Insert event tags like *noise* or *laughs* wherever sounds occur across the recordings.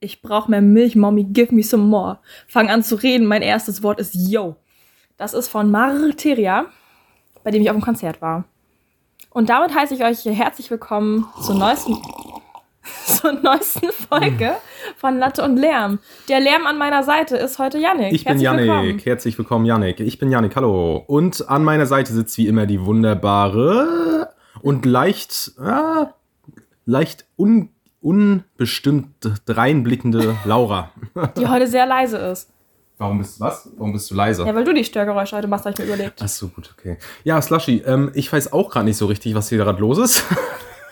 Ich brauche mehr Milch, Mommy, give me some more. Fang an zu reden. Mein erstes Wort ist Yo. Das ist von Marteria, bei dem ich auf dem Konzert war. Und damit heiße ich euch herzlich willkommen zur neuesten, *laughs* zur neuesten Folge von Latte und Lärm. Der Lärm an meiner Seite ist heute Yannick. Ich bin Herzlich Yannick. willkommen. Herzlich willkommen, Yannick. Ich bin Yannick, hallo. Und an meiner Seite sitzt wie immer die wunderbare und leicht, ah, leicht un, unbestimmt dreinblickende Laura. Die heute sehr leise ist. Warum bist du was? Warum bist du leise? Ja, weil du die Störgeräusche heute machst, habe ich mir überlegt. Ach so, gut, okay. Ja, Slushy, ähm, ich weiß auch gerade nicht so richtig, was hier gerade los ist.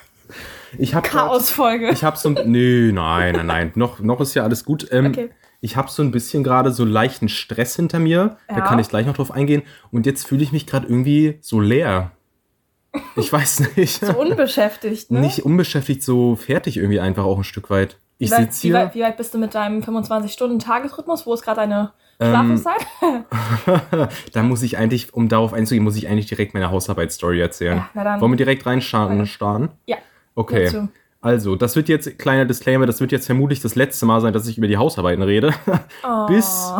*laughs* ich habe Chaosfolge. Ich habe so ein. Nö, nein, nein, nein. Noch, noch ist ja alles gut. Ähm, Okay. Ich habe so ein bisschen gerade so leichten Stress hinter mir. Da Ja. kann ich gleich noch drauf eingehen. Und jetzt fühle ich mich gerade irgendwie so leer. Ich weiß nicht. So unbeschäftigt, ne? Nicht unbeschäftigt, so fertig irgendwie einfach auch ein Stück weit. Ich wie, weit, sitze wie, hier. weit, wie weit bist du mit deinem 25-Stunden-Tagesrhythmus? Wo ist gerade deine Ähm, Schlafenszeit? *laughs* da muss ich eigentlich, um darauf einzugehen, muss ich eigentlich direkt meine Hausarbeitsstory erzählen. Ja, na dann. Wollen wir direkt reinstarten? starten? ja. Okay. Dazu. Also, das wird jetzt, kleiner Disclaimer, das wird jetzt vermutlich das letzte Mal sein, dass ich über die Hausarbeiten rede. *laughs* Oh. bis,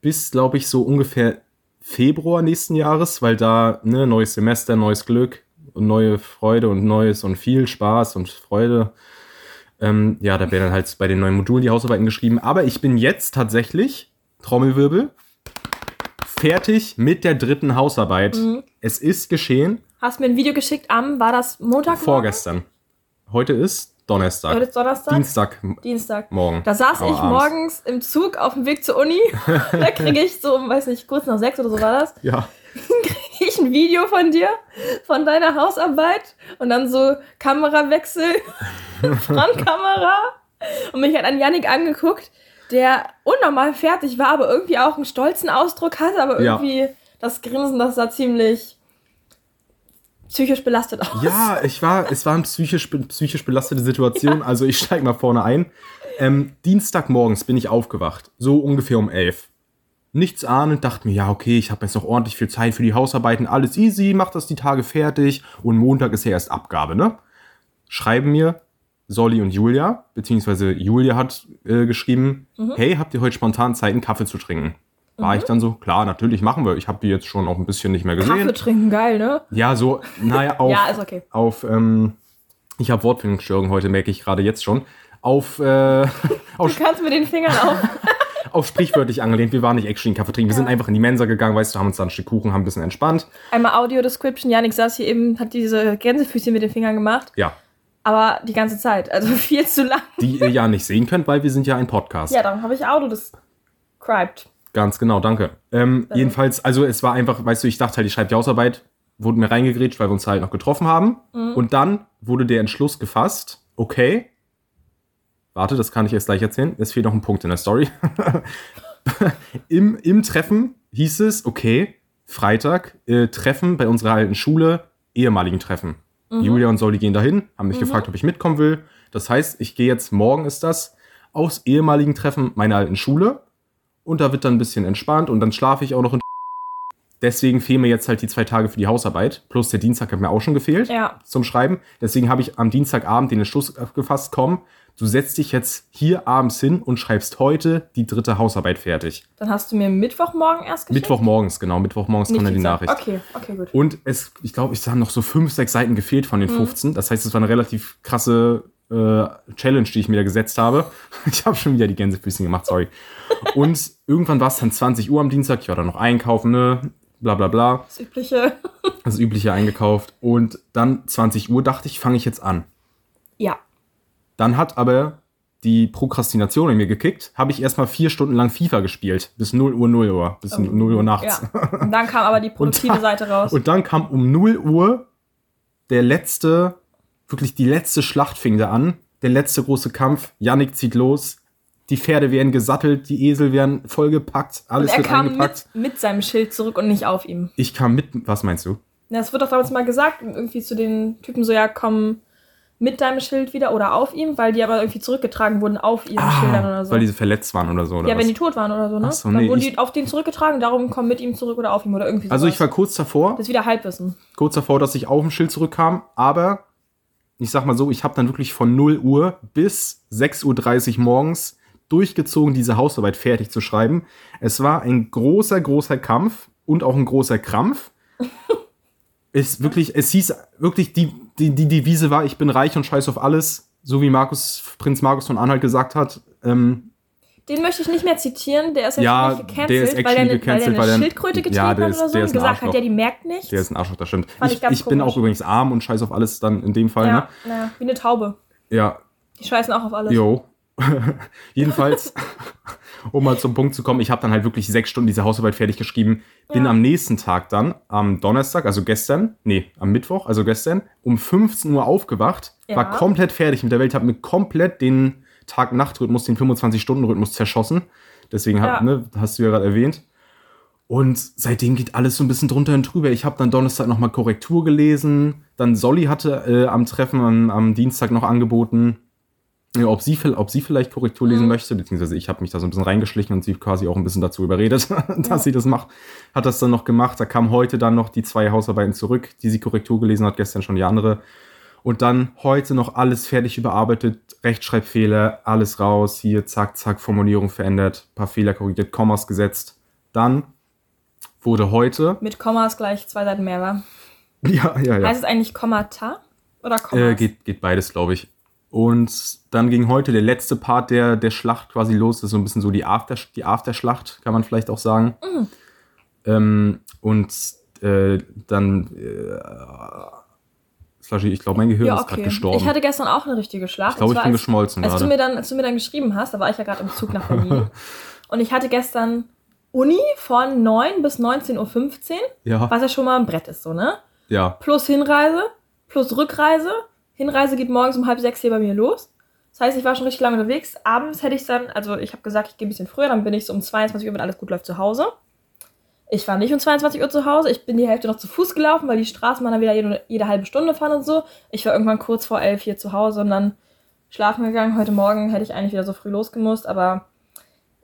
bis glaube ich, so ungefähr Februar nächsten Jahres, weil da, ne, neues Semester, neues Glück neue Freude und neues und viel Spaß und Freude. Ähm, ja, da werden dann halt bei den neuen Modulen die Hausarbeiten geschrieben. Aber ich bin jetzt tatsächlich, Trommelwirbel, fertig mit der dritten Hausarbeit. Mhm. Es ist geschehen Hast mir ein Video geschickt am, war das Montag? vorgestern. Heute ist Donnerstag. Heute ist Donnerstag? Dienstag Dienstag. morgen. Da saß Aber ich abends. morgens im Zug auf dem Weg zur Uni. *laughs* da kriege ich so, weiß nicht, kurz nach sechs oder so war das, Ja. *laughs* kriege ich ein Video von dir, von deiner Hausarbeit und dann so Kamerawechsel, *laughs* Frontkamera und mich hat an Yannick angeguckt, der unnormal fertig war, aber irgendwie auch einen stolzen Ausdruck hatte, aber Ja. irgendwie das Grinsen, das sah ziemlich psychisch belastet aus. Ja, ich war, es war eine psychisch, psychisch belastete Situation. Also ich steige mal vorne ein. Ähm, Dienstagmorgens bin ich aufgewacht, so ungefähr um elf. Nichts ahnend, dachte mir, ja, okay, ich habe jetzt noch ordentlich viel Zeit für die Hausarbeiten, alles easy, mach das die Tage fertig und Montag ist ja erst Abgabe, ne? Schreiben mir Solly und Julia, beziehungsweise Julia hat äh, geschrieben, hey, habt ihr heute spontan Zeit, einen Kaffee zu trinken? War ich dann so, klar, natürlich machen wir. Ich habe die jetzt schon auch ein bisschen nicht mehr gesehen. Kaffee trinken, geil, ne? Ja, so, naja, *laughs* auf, Ja, okay. auf ähm, ich habe Wortfindungsstörungen heute, merke ich gerade jetzt schon. Auf, äh, *laughs* auf, Du kannst mit den Fingern auf. *laughs* auf sprichwörtlich angelehnt. Wir waren nicht actually einen Kaffee trinken. Wir sind einfach in die Mensa gegangen, weißt du, haben uns da ein Stück Kuchen, haben ein bisschen entspannt. Einmal Audio-Description. Janik saß hier eben, hat diese Gänsefüßchen mit den Fingern gemacht. Ja, Aber die ganze Zeit. Also *laughs* viel zu lang. die ihr ja nicht sehen könnt, weil wir sind ja ein Podcast. Ja, darum habe ich Audio-described. Ganz genau, danke. Ähm, jedenfalls, also es war einfach, weißt du, ich dachte halt, ich schreibe die Hausarbeit, wurde mir reingegrätscht, weil wir uns halt noch getroffen haben. Und dann wurde der Entschluss gefasst, okay, warte, das kann ich jetzt gleich erzählen, es fehlt noch ein Punkt in der Story. *laughs* Im, Im Treffen hieß es, okay, Freitag, äh, Treffen bei unserer alten Schule, ehemaligen Treffen. Julia und Solly gehen dahin, haben mich gefragt, ob ich mitkommen will. Das heißt, ich gehe jetzt, morgen ist das, aus ehemaligen Treffen meiner alten Schule und da wird dann ein bisschen entspannt und dann schlafe ich auch noch in Deswegen fehlen mir jetzt halt die zwei Tage für die Hausarbeit. Plus der Dienstag hat mir auch schon gefehlt Ja. zum Schreiben. Deswegen habe ich am Dienstagabend den Entschluss gefasst, komm, du setzt dich jetzt hier abends hin und schreibst heute die dritte Hausarbeit fertig. Dann hast du mir Mittwochmorgen erst geschickt? Mittwochmorgens, genau, Mittwochmorgens Nicht kam dann die. Nachricht. Okay, okay, gut. Und es, ich glaube, es haben noch so fünf, sechs Seiten gefehlt von den Mhm. 15. Das heißt, es war eine relativ krasse äh, Challenge, die ich mir da gesetzt habe. *laughs* Ich habe schon wieder die Gänsefüßchen gemacht, sorry. *laughs* Und irgendwann war es dann 20 Uhr am Dienstag. Ich war dann noch einkaufen, ne? Bla bla bla. Das übliche. *laughs* Das Übliche eingekauft. Und dann 20 Uhr dachte ich, fange ich jetzt an. Ja. Dann hat aber die Prokrastination in mir gekickt. Habe ich erstmal vier Stunden lang FIFA gespielt. Bis 0 Uhr, 0 Uhr. Bis 0 Uhr nachts. ja. *laughs* Und dann kam aber die produktive da- Seite raus. Und dann kam um 0 Uhr der letzte, wirklich die letzte Schlacht fing da an. Der letzte große Kampf. Yannick zieht los. Die Pferde werden gesattelt, die Esel werden vollgepackt, Und alles er wird kam eingepackt. mit, mit seinem Schild zurück und nicht auf ihm. Ich kam mit, was meinst du? Ja, Es wird doch damals mal gesagt, irgendwie zu den Typen so, ja, komm mit deinem Schild wieder oder auf ihm, weil die aber irgendwie zurückgetragen wurden auf ihren Schildern oder so. Ah, Weil diese verletzt waren oder so. Oder ja, wenn was? die tot waren oder so, ne? Ach so, Dann nee, wurden die auf den zurückgetragen, darum komm mit ihm zurück oder auf ihm oder irgendwie so. also ich war kurz davor, Das ist wieder Halbwissen. kurz davor, dass ich auf dem Schild zurückkam, aber ich sag mal so, ich habe dann wirklich von 0 Uhr bis 6.30 Uhr morgens durchgezogen, diese Hausarbeit fertig zu schreiben. Es war ein großer, großer Kampf und auch ein großer Krampf. *laughs* es wirklich, es hieß wirklich, die, die, die Devise war, ich bin reich und scheiß auf alles, so wie Markus, Prinz Markus von Anhalt gesagt hat. Ähm, Den möchte ich nicht mehr zitieren, der ist jetzt Ja, gecancelt, der ist weil, der eine, gecancelt, weil der weil eine der- Schildkröte getreten Ja, der hat ist- oder so der und gesagt hat, ja, die merkt nichts. der ist ein Arschloch, das stimmt. Fand ich Ich, ich bin auch übrigens arm und scheiß auf alles dann in dem Fall, ja, ne? ja, wie eine Taube. Ja, Die scheißen auch auf alles. Jo. *laughs* Jedenfalls, *laughs* um mal zum Punkt zu kommen, ich habe dann halt wirklich sechs Stunden diese Hausarbeit fertig geschrieben. Bin Ja. am nächsten Tag dann, am Donnerstag, also gestern, nee, am Mittwoch, also gestern, um 15 Uhr aufgewacht, Ja. war komplett fertig mit der Welt, habe mir komplett den Tag-Nacht-Rhythmus, den 25-Stunden-Rhythmus zerschossen. Deswegen hab, Ja. ne, hast du ja gerade erwähnt. Und seitdem geht alles so ein bisschen drunter und drüber. Ich habe dann Donnerstag nochmal Korrektur gelesen. Dann Solly hatte äh, am Treffen am, am Dienstag noch angeboten, ja, ob, sie, ob sie vielleicht Korrektur lesen Mhm. möchte, beziehungsweise ich habe mich da so ein bisschen reingeschlichen und sie quasi auch ein bisschen dazu überredet, *laughs* dass Ja. sie das macht. Hat das dann noch gemacht. Da kamen heute dann noch die zwei Hausarbeiten zurück, die sie Korrektur gelesen hat, gestern schon die andere. Und dann heute noch alles fertig überarbeitet, Rechtschreibfehler, alles raus, hier zack, zack, Formulierung verändert, paar Fehler korrigiert, Kommas gesetzt. Dann wurde heute, Mit Kommas gleich zwei Seiten mehr, war. *laughs* ja, ja, ja. Heißt es eigentlich Kommata? Oder Kommas? Äh, geht, geht beides, glaube ich. Und dann ging heute der letzte Part der, der Schlacht quasi los. Das ist so ein bisschen so die, After, die Afterschlacht, kann man vielleicht auch sagen. Mhm. Ähm, und äh, dann, äh, ich glaube, mein Gehirn ja, ist gerade okay. gestorben. Ich hatte gestern auch eine richtige Schlacht. Ich glaube, ich bin als- geschmolzen als du, mir dann, als du mir dann geschrieben hast, da war ich ja gerade im Zug nach Berlin. *laughs* und ich hatte gestern Uni von 9 bis 19.15 Uhr, Ja, was ja schon mal ein Brett ist, so, ne? ja. Plus Hinreise, plus Rückreise. Hinreise geht morgens um halb sechs hier bei mir los. Das heißt, ich war schon richtig lange unterwegs. Abends hätte ich dann, also ich habe gesagt, ich gehe ein bisschen früher, dann bin ich so um 22 Uhr, wenn alles gut läuft, zu Hause. Ich war nicht um 22 Uhr zu Hause. Ich bin die Hälfte noch zu Fuß gelaufen, weil die Straßenbahn dann wieder jede, jede halbe Stunde fahren und so. Ich war irgendwann kurz vor elf hier zu Hause und dann schlafen gegangen. Heute Morgen hätte ich eigentlich wieder so früh losgemusst, aber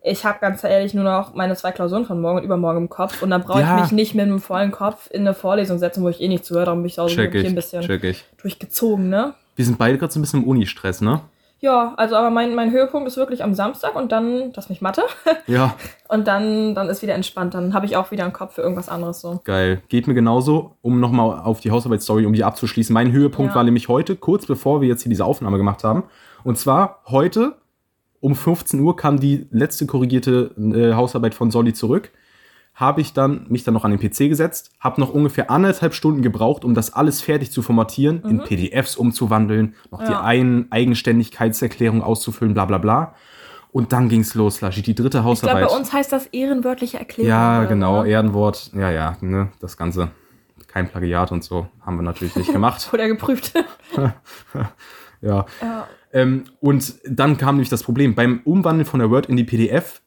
ich habe ganz ehrlich nur noch meine zwei Klausuren von morgen und übermorgen im Kopf und dann brauche Ja. ich mich nicht mit einem vollen Kopf in eine Vorlesung setzen, wo ich eh nicht zuhöre. Darum bin ich Hause Check wirklich ein ich, bisschen ich. durchgezogen, ne? Wir sind beide gerade so ein bisschen im Uni-Stress, ne? Ja, also aber mein, mein Höhepunkt ist wirklich am Samstag und dann, das nicht Mathe, *laughs* Ja, und dann, dann ist wieder entspannt. Dann habe ich auch wieder einen Kopf für irgendwas anderes so. geil. Geht mir genauso, um nochmal auf die Hausarbeitsstory, um die abzuschließen. Mein Höhepunkt Ja. war nämlich heute, kurz bevor wir jetzt hier diese Aufnahme gemacht haben. Und zwar heute um 15 Uhr kam die letzte korrigierte äh, Hausarbeit von Solly zurück. Habe ich dann mich dann noch an den PC gesetzt, habe noch ungefähr anderthalb Stunden gebraucht, um das alles fertig zu formatieren, in PDFs umzuwandeln, noch die Ja. Ein Eigenständigkeitserklärung auszufüllen, bla bla bla. Und dann ging's los, Laschi, die dritte Ich glaube, Hausarbeit. bei uns heißt das ehrenwörtliche Erklärung. Ja, genau, ne? Ehrenwort. Ja, ja, ne, das Ganze. Kein Plagiat und so haben wir natürlich nicht *laughs* gemacht. Oder geprüft. *laughs* *laughs* ja. ja. Ähm, und dann kam nämlich das Problem. Beim Umwandeln von der Word in die PDF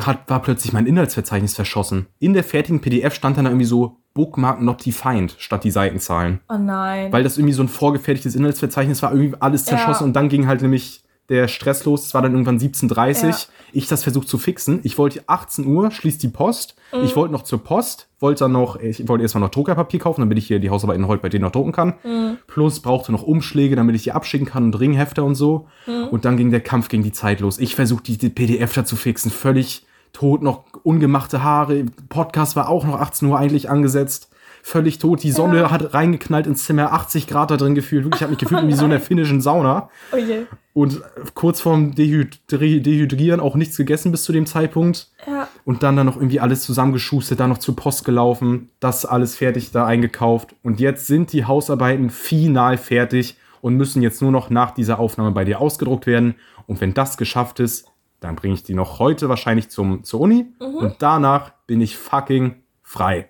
hat, war plötzlich mein Inhaltsverzeichnis verschossen. In der fertigen PDF stand dann irgendwie so Bookmark not defined statt die Seitenzahlen. Oh nein. Weil das irgendwie so ein vorgefertigtes Inhaltsverzeichnis war, irgendwie alles zerschossen Ja. und dann ging halt nämlich der Stress los. Es war dann irgendwann 17.30 Ja. Ich das versucht zu fixen. Ich wollte 18 Uhr, schließt die Post. Mhm. Ich wollte noch zur Post, wollte dann noch, ich wollte erstmal noch Druckerpapier kaufen, damit ich hier die Hausarbeiten heute bei denen noch drucken kann. Mhm. Plus brauchte noch Umschläge, damit ich die abschicken kann und Ringhefte und so. Mhm. Und dann ging der Kampf gegen die Zeit los. Ich versuchte die, die PDF da zu fixen, völlig tot, noch ungemachte Haare. Podcast war auch noch 18 Uhr eigentlich angesetzt. Völlig tot. Die Sonne Ja. hat reingeknallt ins Zimmer, 80 Grad da drin gefühlt. Wirklich, ich habe mich gefühlt wie so in der finnischen Sauna. oh je. Und kurz vorm Dehydri Dehydrieren auch nichts gegessen bis zu dem Zeitpunkt. Ja. Und dann dann noch irgendwie alles zusammengeschustert, dann noch zur Post gelaufen, das alles fertig da eingekauft. Und jetzt sind die Hausarbeiten final fertig und müssen jetzt nur noch nach dieser Aufnahme bei dir ausgedruckt werden. Und wenn das geschafft ist, dann bringe ich die noch heute wahrscheinlich zum, zur Uni. Und danach bin ich fucking frei.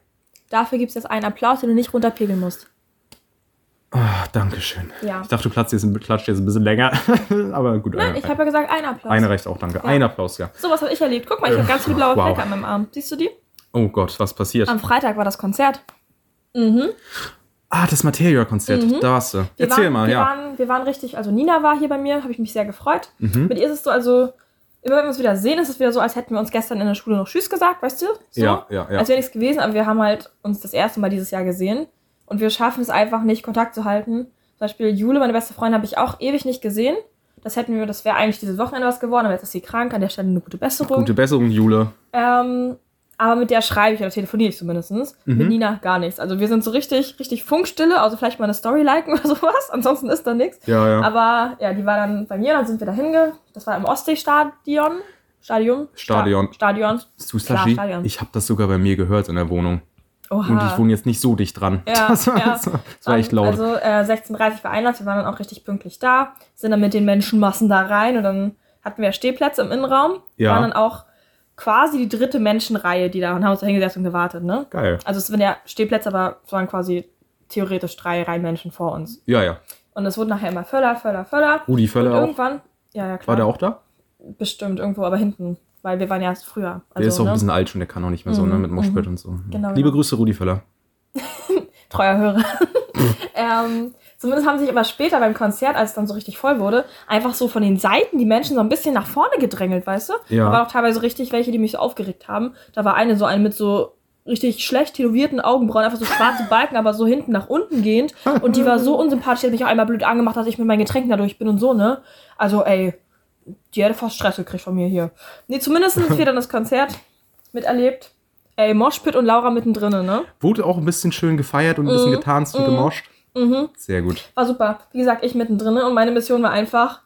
Dafür gibt es jetzt einen Applaus, den du nicht runterpegeln musst. Ach, Dankeschön. Ja. Ich dachte, du klatscht jetzt, ein- klatscht jetzt ein bisschen länger. *laughs* Aber gut, Nein, eine, ich habe ja gesagt, einen Applaus. eine reicht auch, danke. Ein Applaus, ja. So was habe ich erlebt. Guck mal, ich habe ganz viele blaue Wow. Flecke an meinem Arm. Siehst du die? Oh Gott, was passiert? Am Freitag war das Konzert. Mhm. Ah, das Materia-Konzert, da warst du. Wir Erzähl waren, mal, wir ja. Waren, wir waren richtig, also Nina war hier bei mir, habe ich mich sehr gefreut. Mhm. Mit ihr ist es so, also immer wenn wir uns wieder sehen, ist es wieder so, als hätten wir uns gestern in der Schule noch Tschüss gesagt, weißt du? So. Ja, ja, ja. Als wäre nichts gewesen, aber wir haben halt uns das erste Mal dieses Jahr gesehen und wir schaffen es einfach nicht, Kontakt zu halten, Zum Beispiel Jule, meine beste Freundin, habe ich auch ewig nicht gesehen. Das hätten wir, das wäre eigentlich dieses Wochenende was geworden, aber jetzt ist sie krank, an der Stelle eine gute Besserung. Gute Besserung, Jule. Ähm, aber mit der schreibe ich oder telefoniere ich zumindest. Mhm. Mit Nina gar nichts. Also wir sind so richtig, richtig Funkstille, also vielleicht mal eine Story liken *laughs* oder sowas. Ansonsten ist da nichts. Ja, ja. Aber ja, die war dann bei mir, dann sind wir da hinge. Das war im Ostseestadion. Stadion? Stadion. Sta Stadion. Klar? Stadion. Ich habe das sogar bei mir gehört in der Wohnung. Oha. Und ich wohne jetzt nicht so dicht dran. Ja, *laughs* das, war, ja. das war echt laut. Also äh, 16.30 war Einlass, wir waren dann auch richtig pünktlich da, sind dann mit den Menschenmassen da rein und dann hatten wir Stehplätze im Innenraum. Ja. Waren dann auch quasi die dritte Menschenreihe, die da und haben uns da hingesetzt und gewartet, ne? Geil. Also es waren ja Stehplätze, aber es waren quasi theoretisch drei Reihen Menschen vor uns. Ja, ja. Und es wurde nachher immer voller, voller, voller. Rudi Und Völler auch. irgendwann, ja, ja, klar. War der auch da? Bestimmt irgendwo, aber hinten, weil wir waren ja erst früher. Also, Der ist auch ne? ein bisschen alt schon, der kann auch nicht mehr so, Mhm, ne? Mit Moshpit mhm. und so. Genau, Liebe genau. Grüße, Rudi Völler. *laughs* treuer Hörer. *laughs* ähm, zumindest haben sich aber später beim Konzert, als es dann so richtig voll wurde, einfach so von den Seiten die Menschen so ein bisschen nach vorne gedrängelt, weißt du? Ja. Da waren auch teilweise richtig welche, die mich so aufgeregt haben. Da war eine so eine mit so richtig schlecht tätowierten Augenbrauen, einfach so schwarze Balken, aber so hinten nach unten gehend. Und die war so *laughs* unsympathisch, die hat mich auch einmal blöd angemacht, dass ich mit meinen Getränken da durch bin und so, ne? Also, ey, die hätte fast Stress gekriegt von mir hier. Nee, zumindest sind wir dann das Konzert miterlebt. Ey, Moshpit und Laura mittendrin, ne? Wurde auch ein bisschen schön gefeiert und ein bisschen Mhm, getanzt und mhm. gemoscht. Mhm. Sehr gut. War super. Wie gesagt, ich mittendrin und meine Mission war einfach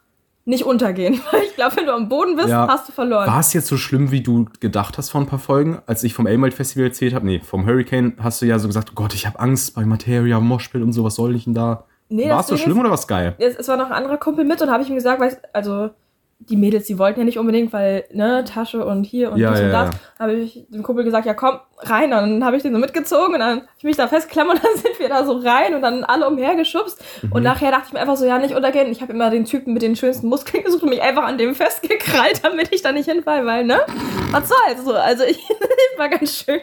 nicht untergehen. *laughs* Weil ich glaube, wenn du am Boden bist, Ja. hast du verloren. War es jetzt so schlimm, wie du gedacht hast vor ein paar Folgen? Als ich vom Elmalt Festival erzählt habe, nee, vom Hurricane, hast du ja so gesagt, oh Gott, ich habe Angst bei Materia, Moshpit und so, was soll ich denn da? Nee, war es so schlimm oder was geil? Es, es war noch ein anderer Kumpel mit und habe ich ihm gesagt, weißt, also die Mädels, die wollten ja nicht unbedingt, weil, ne, Tasche und hier und Ja, das ja, und das. ja. Habe ich dem Kumpel gesagt, ja komm, rein. Und dann habe ich den so mitgezogen und dann hab ich mich da festgeklammert und *laughs* dann sind wir da so rein und dann alle umhergeschubst. Mhm. Und nachher dachte ich mir einfach so, ja, nicht untergehen. Ich habe immer den Typen mit den schönsten Muskeln *laughs* gesucht und mich einfach an dem festgekrallt, *laughs* damit ich da nicht hinfall, weil, ne? Was soll's so? Also ich war ganz schön.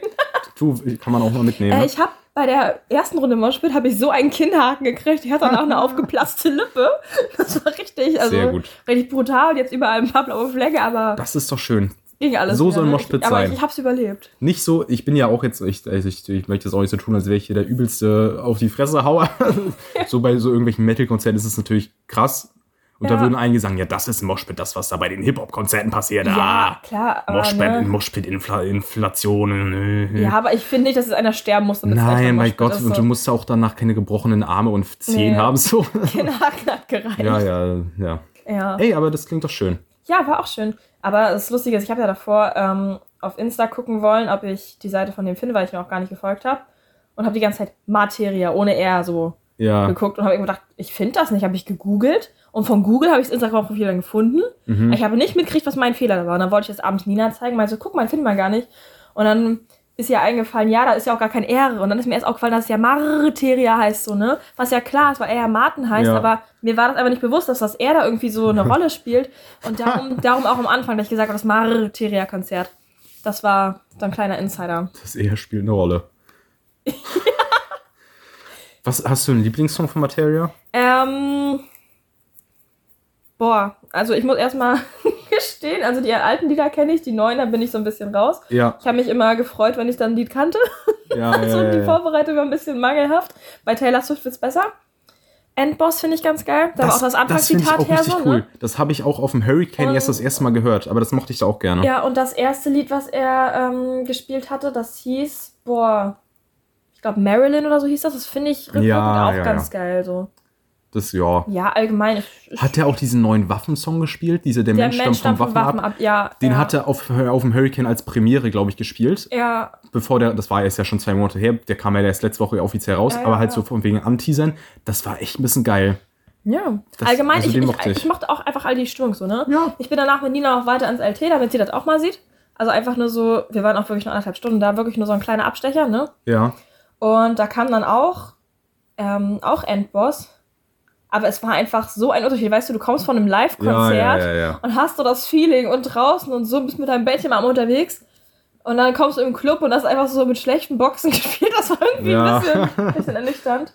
Du, kann man auch mal mitnehmen. Äh, ne? ich habe bei der ersten Runde Moshpit habe ich so einen Kinnhaken gekriegt. Ich hatte danach eine *laughs* aufgeplatzte Lippe. Das war richtig, also Sehr gut. richtig brutal. Und jetzt überall ein paar blaue Flecke, aber Das ist doch schön. ging alles. so wieder, soll ne? Moshpit Aber sein. ich, ich hab's überlebt. Nicht so, ich bin ja auch jetzt, ich, ich, ich möchte das auch nicht so tun, als wäre ich hier der übelste auf die Fresse Hauer. *laughs* so bei so irgendwelchen Metal-Konzerten ist es natürlich krass. Und da Ja. würden einige sagen, ja, das ist Moshpit, das, was da bei den Hip-Hop-Konzerten passiert. Ja, ah, klar. Aber, Moshpit, ne? Moshpit-Inflationen. Ja, aber ich finde nicht, dass es einer sterben muss, damit es Nein, mein Moshpit Gott, ist. und So. du musst ja auch danach keine gebrochenen Arme und Zehen Nee. haben. So. Kinnhaken *laughs* hat gereicht. ja, ja, ja. ja. Ey, aber das klingt doch schön. Ja, war auch schön. Aber das Lustige ist, ich habe ja davor ähm, auf Insta gucken wollen, ob ich die Seite von dem finde, weil ich mir auch gar nicht gefolgt habe. Und habe die ganze Zeit Materia ohne R so Ja. geguckt und habe gedacht, ich finde das nicht. Habe ich gegoogelt und von Google habe ich das Instagram-Profil dann gefunden. Mhm. Ich habe nicht mitgekriegt, was mein Fehler da war. Und dann wollte ich das abends Nina zeigen, meinte so, guck mal, finden wir gar nicht. Und dann ist ihr eingefallen, ja, da ist ja auch gar kein R. Und dann ist mir erst aufgefallen, dass es ja Marteria heißt, so, ne? Was ja klar ist, weil er ja Martin heißt, Ja. aber mir war das einfach nicht bewusst, dass das R da irgendwie so eine *laughs* Rolle spielt. Und darum, darum auch am Anfang, dass ich gesagt habe, das Marteria-Konzert. Das war so ein kleiner Insider. Das eher spielt eine Rolle. *laughs* Was hast du einen Lieblingssong von Materia? Ähm. Boah, also ich muss erstmal *laughs* gestehen, also die alten Lieder kenne ich, die neuen, da bin ich so ein bisschen raus. Ja, Ich habe mich immer gefreut, wenn ich dann ein Lied kannte. ja, *laughs* Also ja, die ja, ja. Vorbereitung war ein bisschen mangelhaft. Bei Taylor Swift wird's besser. Endboss finde ich ganz geil. Da war auch das Anfangszitat auch her richtig so, cool. ne? Das habe ich auch auf dem Hurricane Und- erst das erste Mal gehört, aber das mochte ich da auch gerne. Ja, und das erste Lied, was er ähm, gespielt hatte, das hieß, boah, ich glaube Marilyn oder so hieß das. Das finde ich rückwirkend Ja, auch ja, ganz geil. So. Das, ja. Ja, allgemein. Hat der auch diesen neuen Waffensong gespielt? Diese Der, der Mensch Mensch stammt vom Waffen, von ab? Waffen ab. Ja, Den ja. hat er auf, auf dem Hurricane als Premiere, glaube ich, gespielt. Ja, Bevor der, das war jetzt ja schon zwei Monate her, der kam ja erst letzte Woche offiziell raus, Ja, aber halt so von wegen Anteasern. Das war echt ein bisschen geil. Ja, Das- allgemein, also ich, mochte ich. ich. mochte auch einfach all die Stimmung so, ne? Ja. Ich bin danach mit Nina auch weiter ans LT, damit sie das auch mal sieht. Also einfach nur so, wir waren auch wirklich nur anderthalb Stunden da, wirklich nur so ein kleiner Abstecher, ne? Ja. Und da kam dann auch, ähm, auch Endboss. Aber es war einfach so ein Unterschied. Weißt du, du kommst von einem Ja, Live-Konzert ja, ja, ja. und hast so das Feeling und draußen und so, bist mit deinem Bettchen am unterwegs. Und dann kommst du im Club und hast einfach so mit schlechten Boxen *laughs* gespielt. Das war irgendwie Ja. ein bisschen, ein bisschen ernüchternd.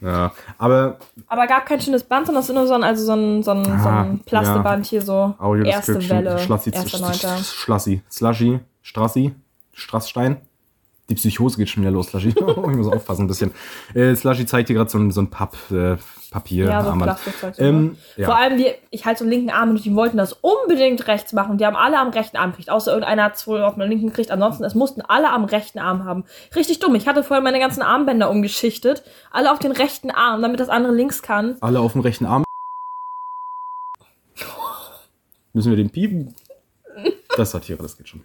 Ja. Aber Aber gab kein schönes Band, sondern es ist nur so ein, also so ein, so ein, so Ah, ein Plasteband hier so. Audio erste Welle. Schlassi. Schlassi, Slushy, Strassi, Strassstein. Die Psychose geht schon wieder los, Slushy. *laughs* ich muss aufpassen ein bisschen. Äh, Slushy zeigt dir gerade so, ein- so ein Papp, äh, Papier, Ja, so Armband. So, Ähm, ne? ja. Vor allem, die, ich halte so einen linken Arm und die wollten das unbedingt rechts machen. Die haben alle am rechten Arm gekriegt. Außer irgendeiner hat es wohl auf dem linken gekriegt. Ansonsten, es mussten alle am rechten Arm haben. Richtig dumm. Ich hatte vorher meine ganzen Armbänder umgeschichtet. Alle auf den rechten Arm, damit das andere links kann. Alle auf dem rechten Arm. Müssen wir den piepen? Das Satire, das geht schon.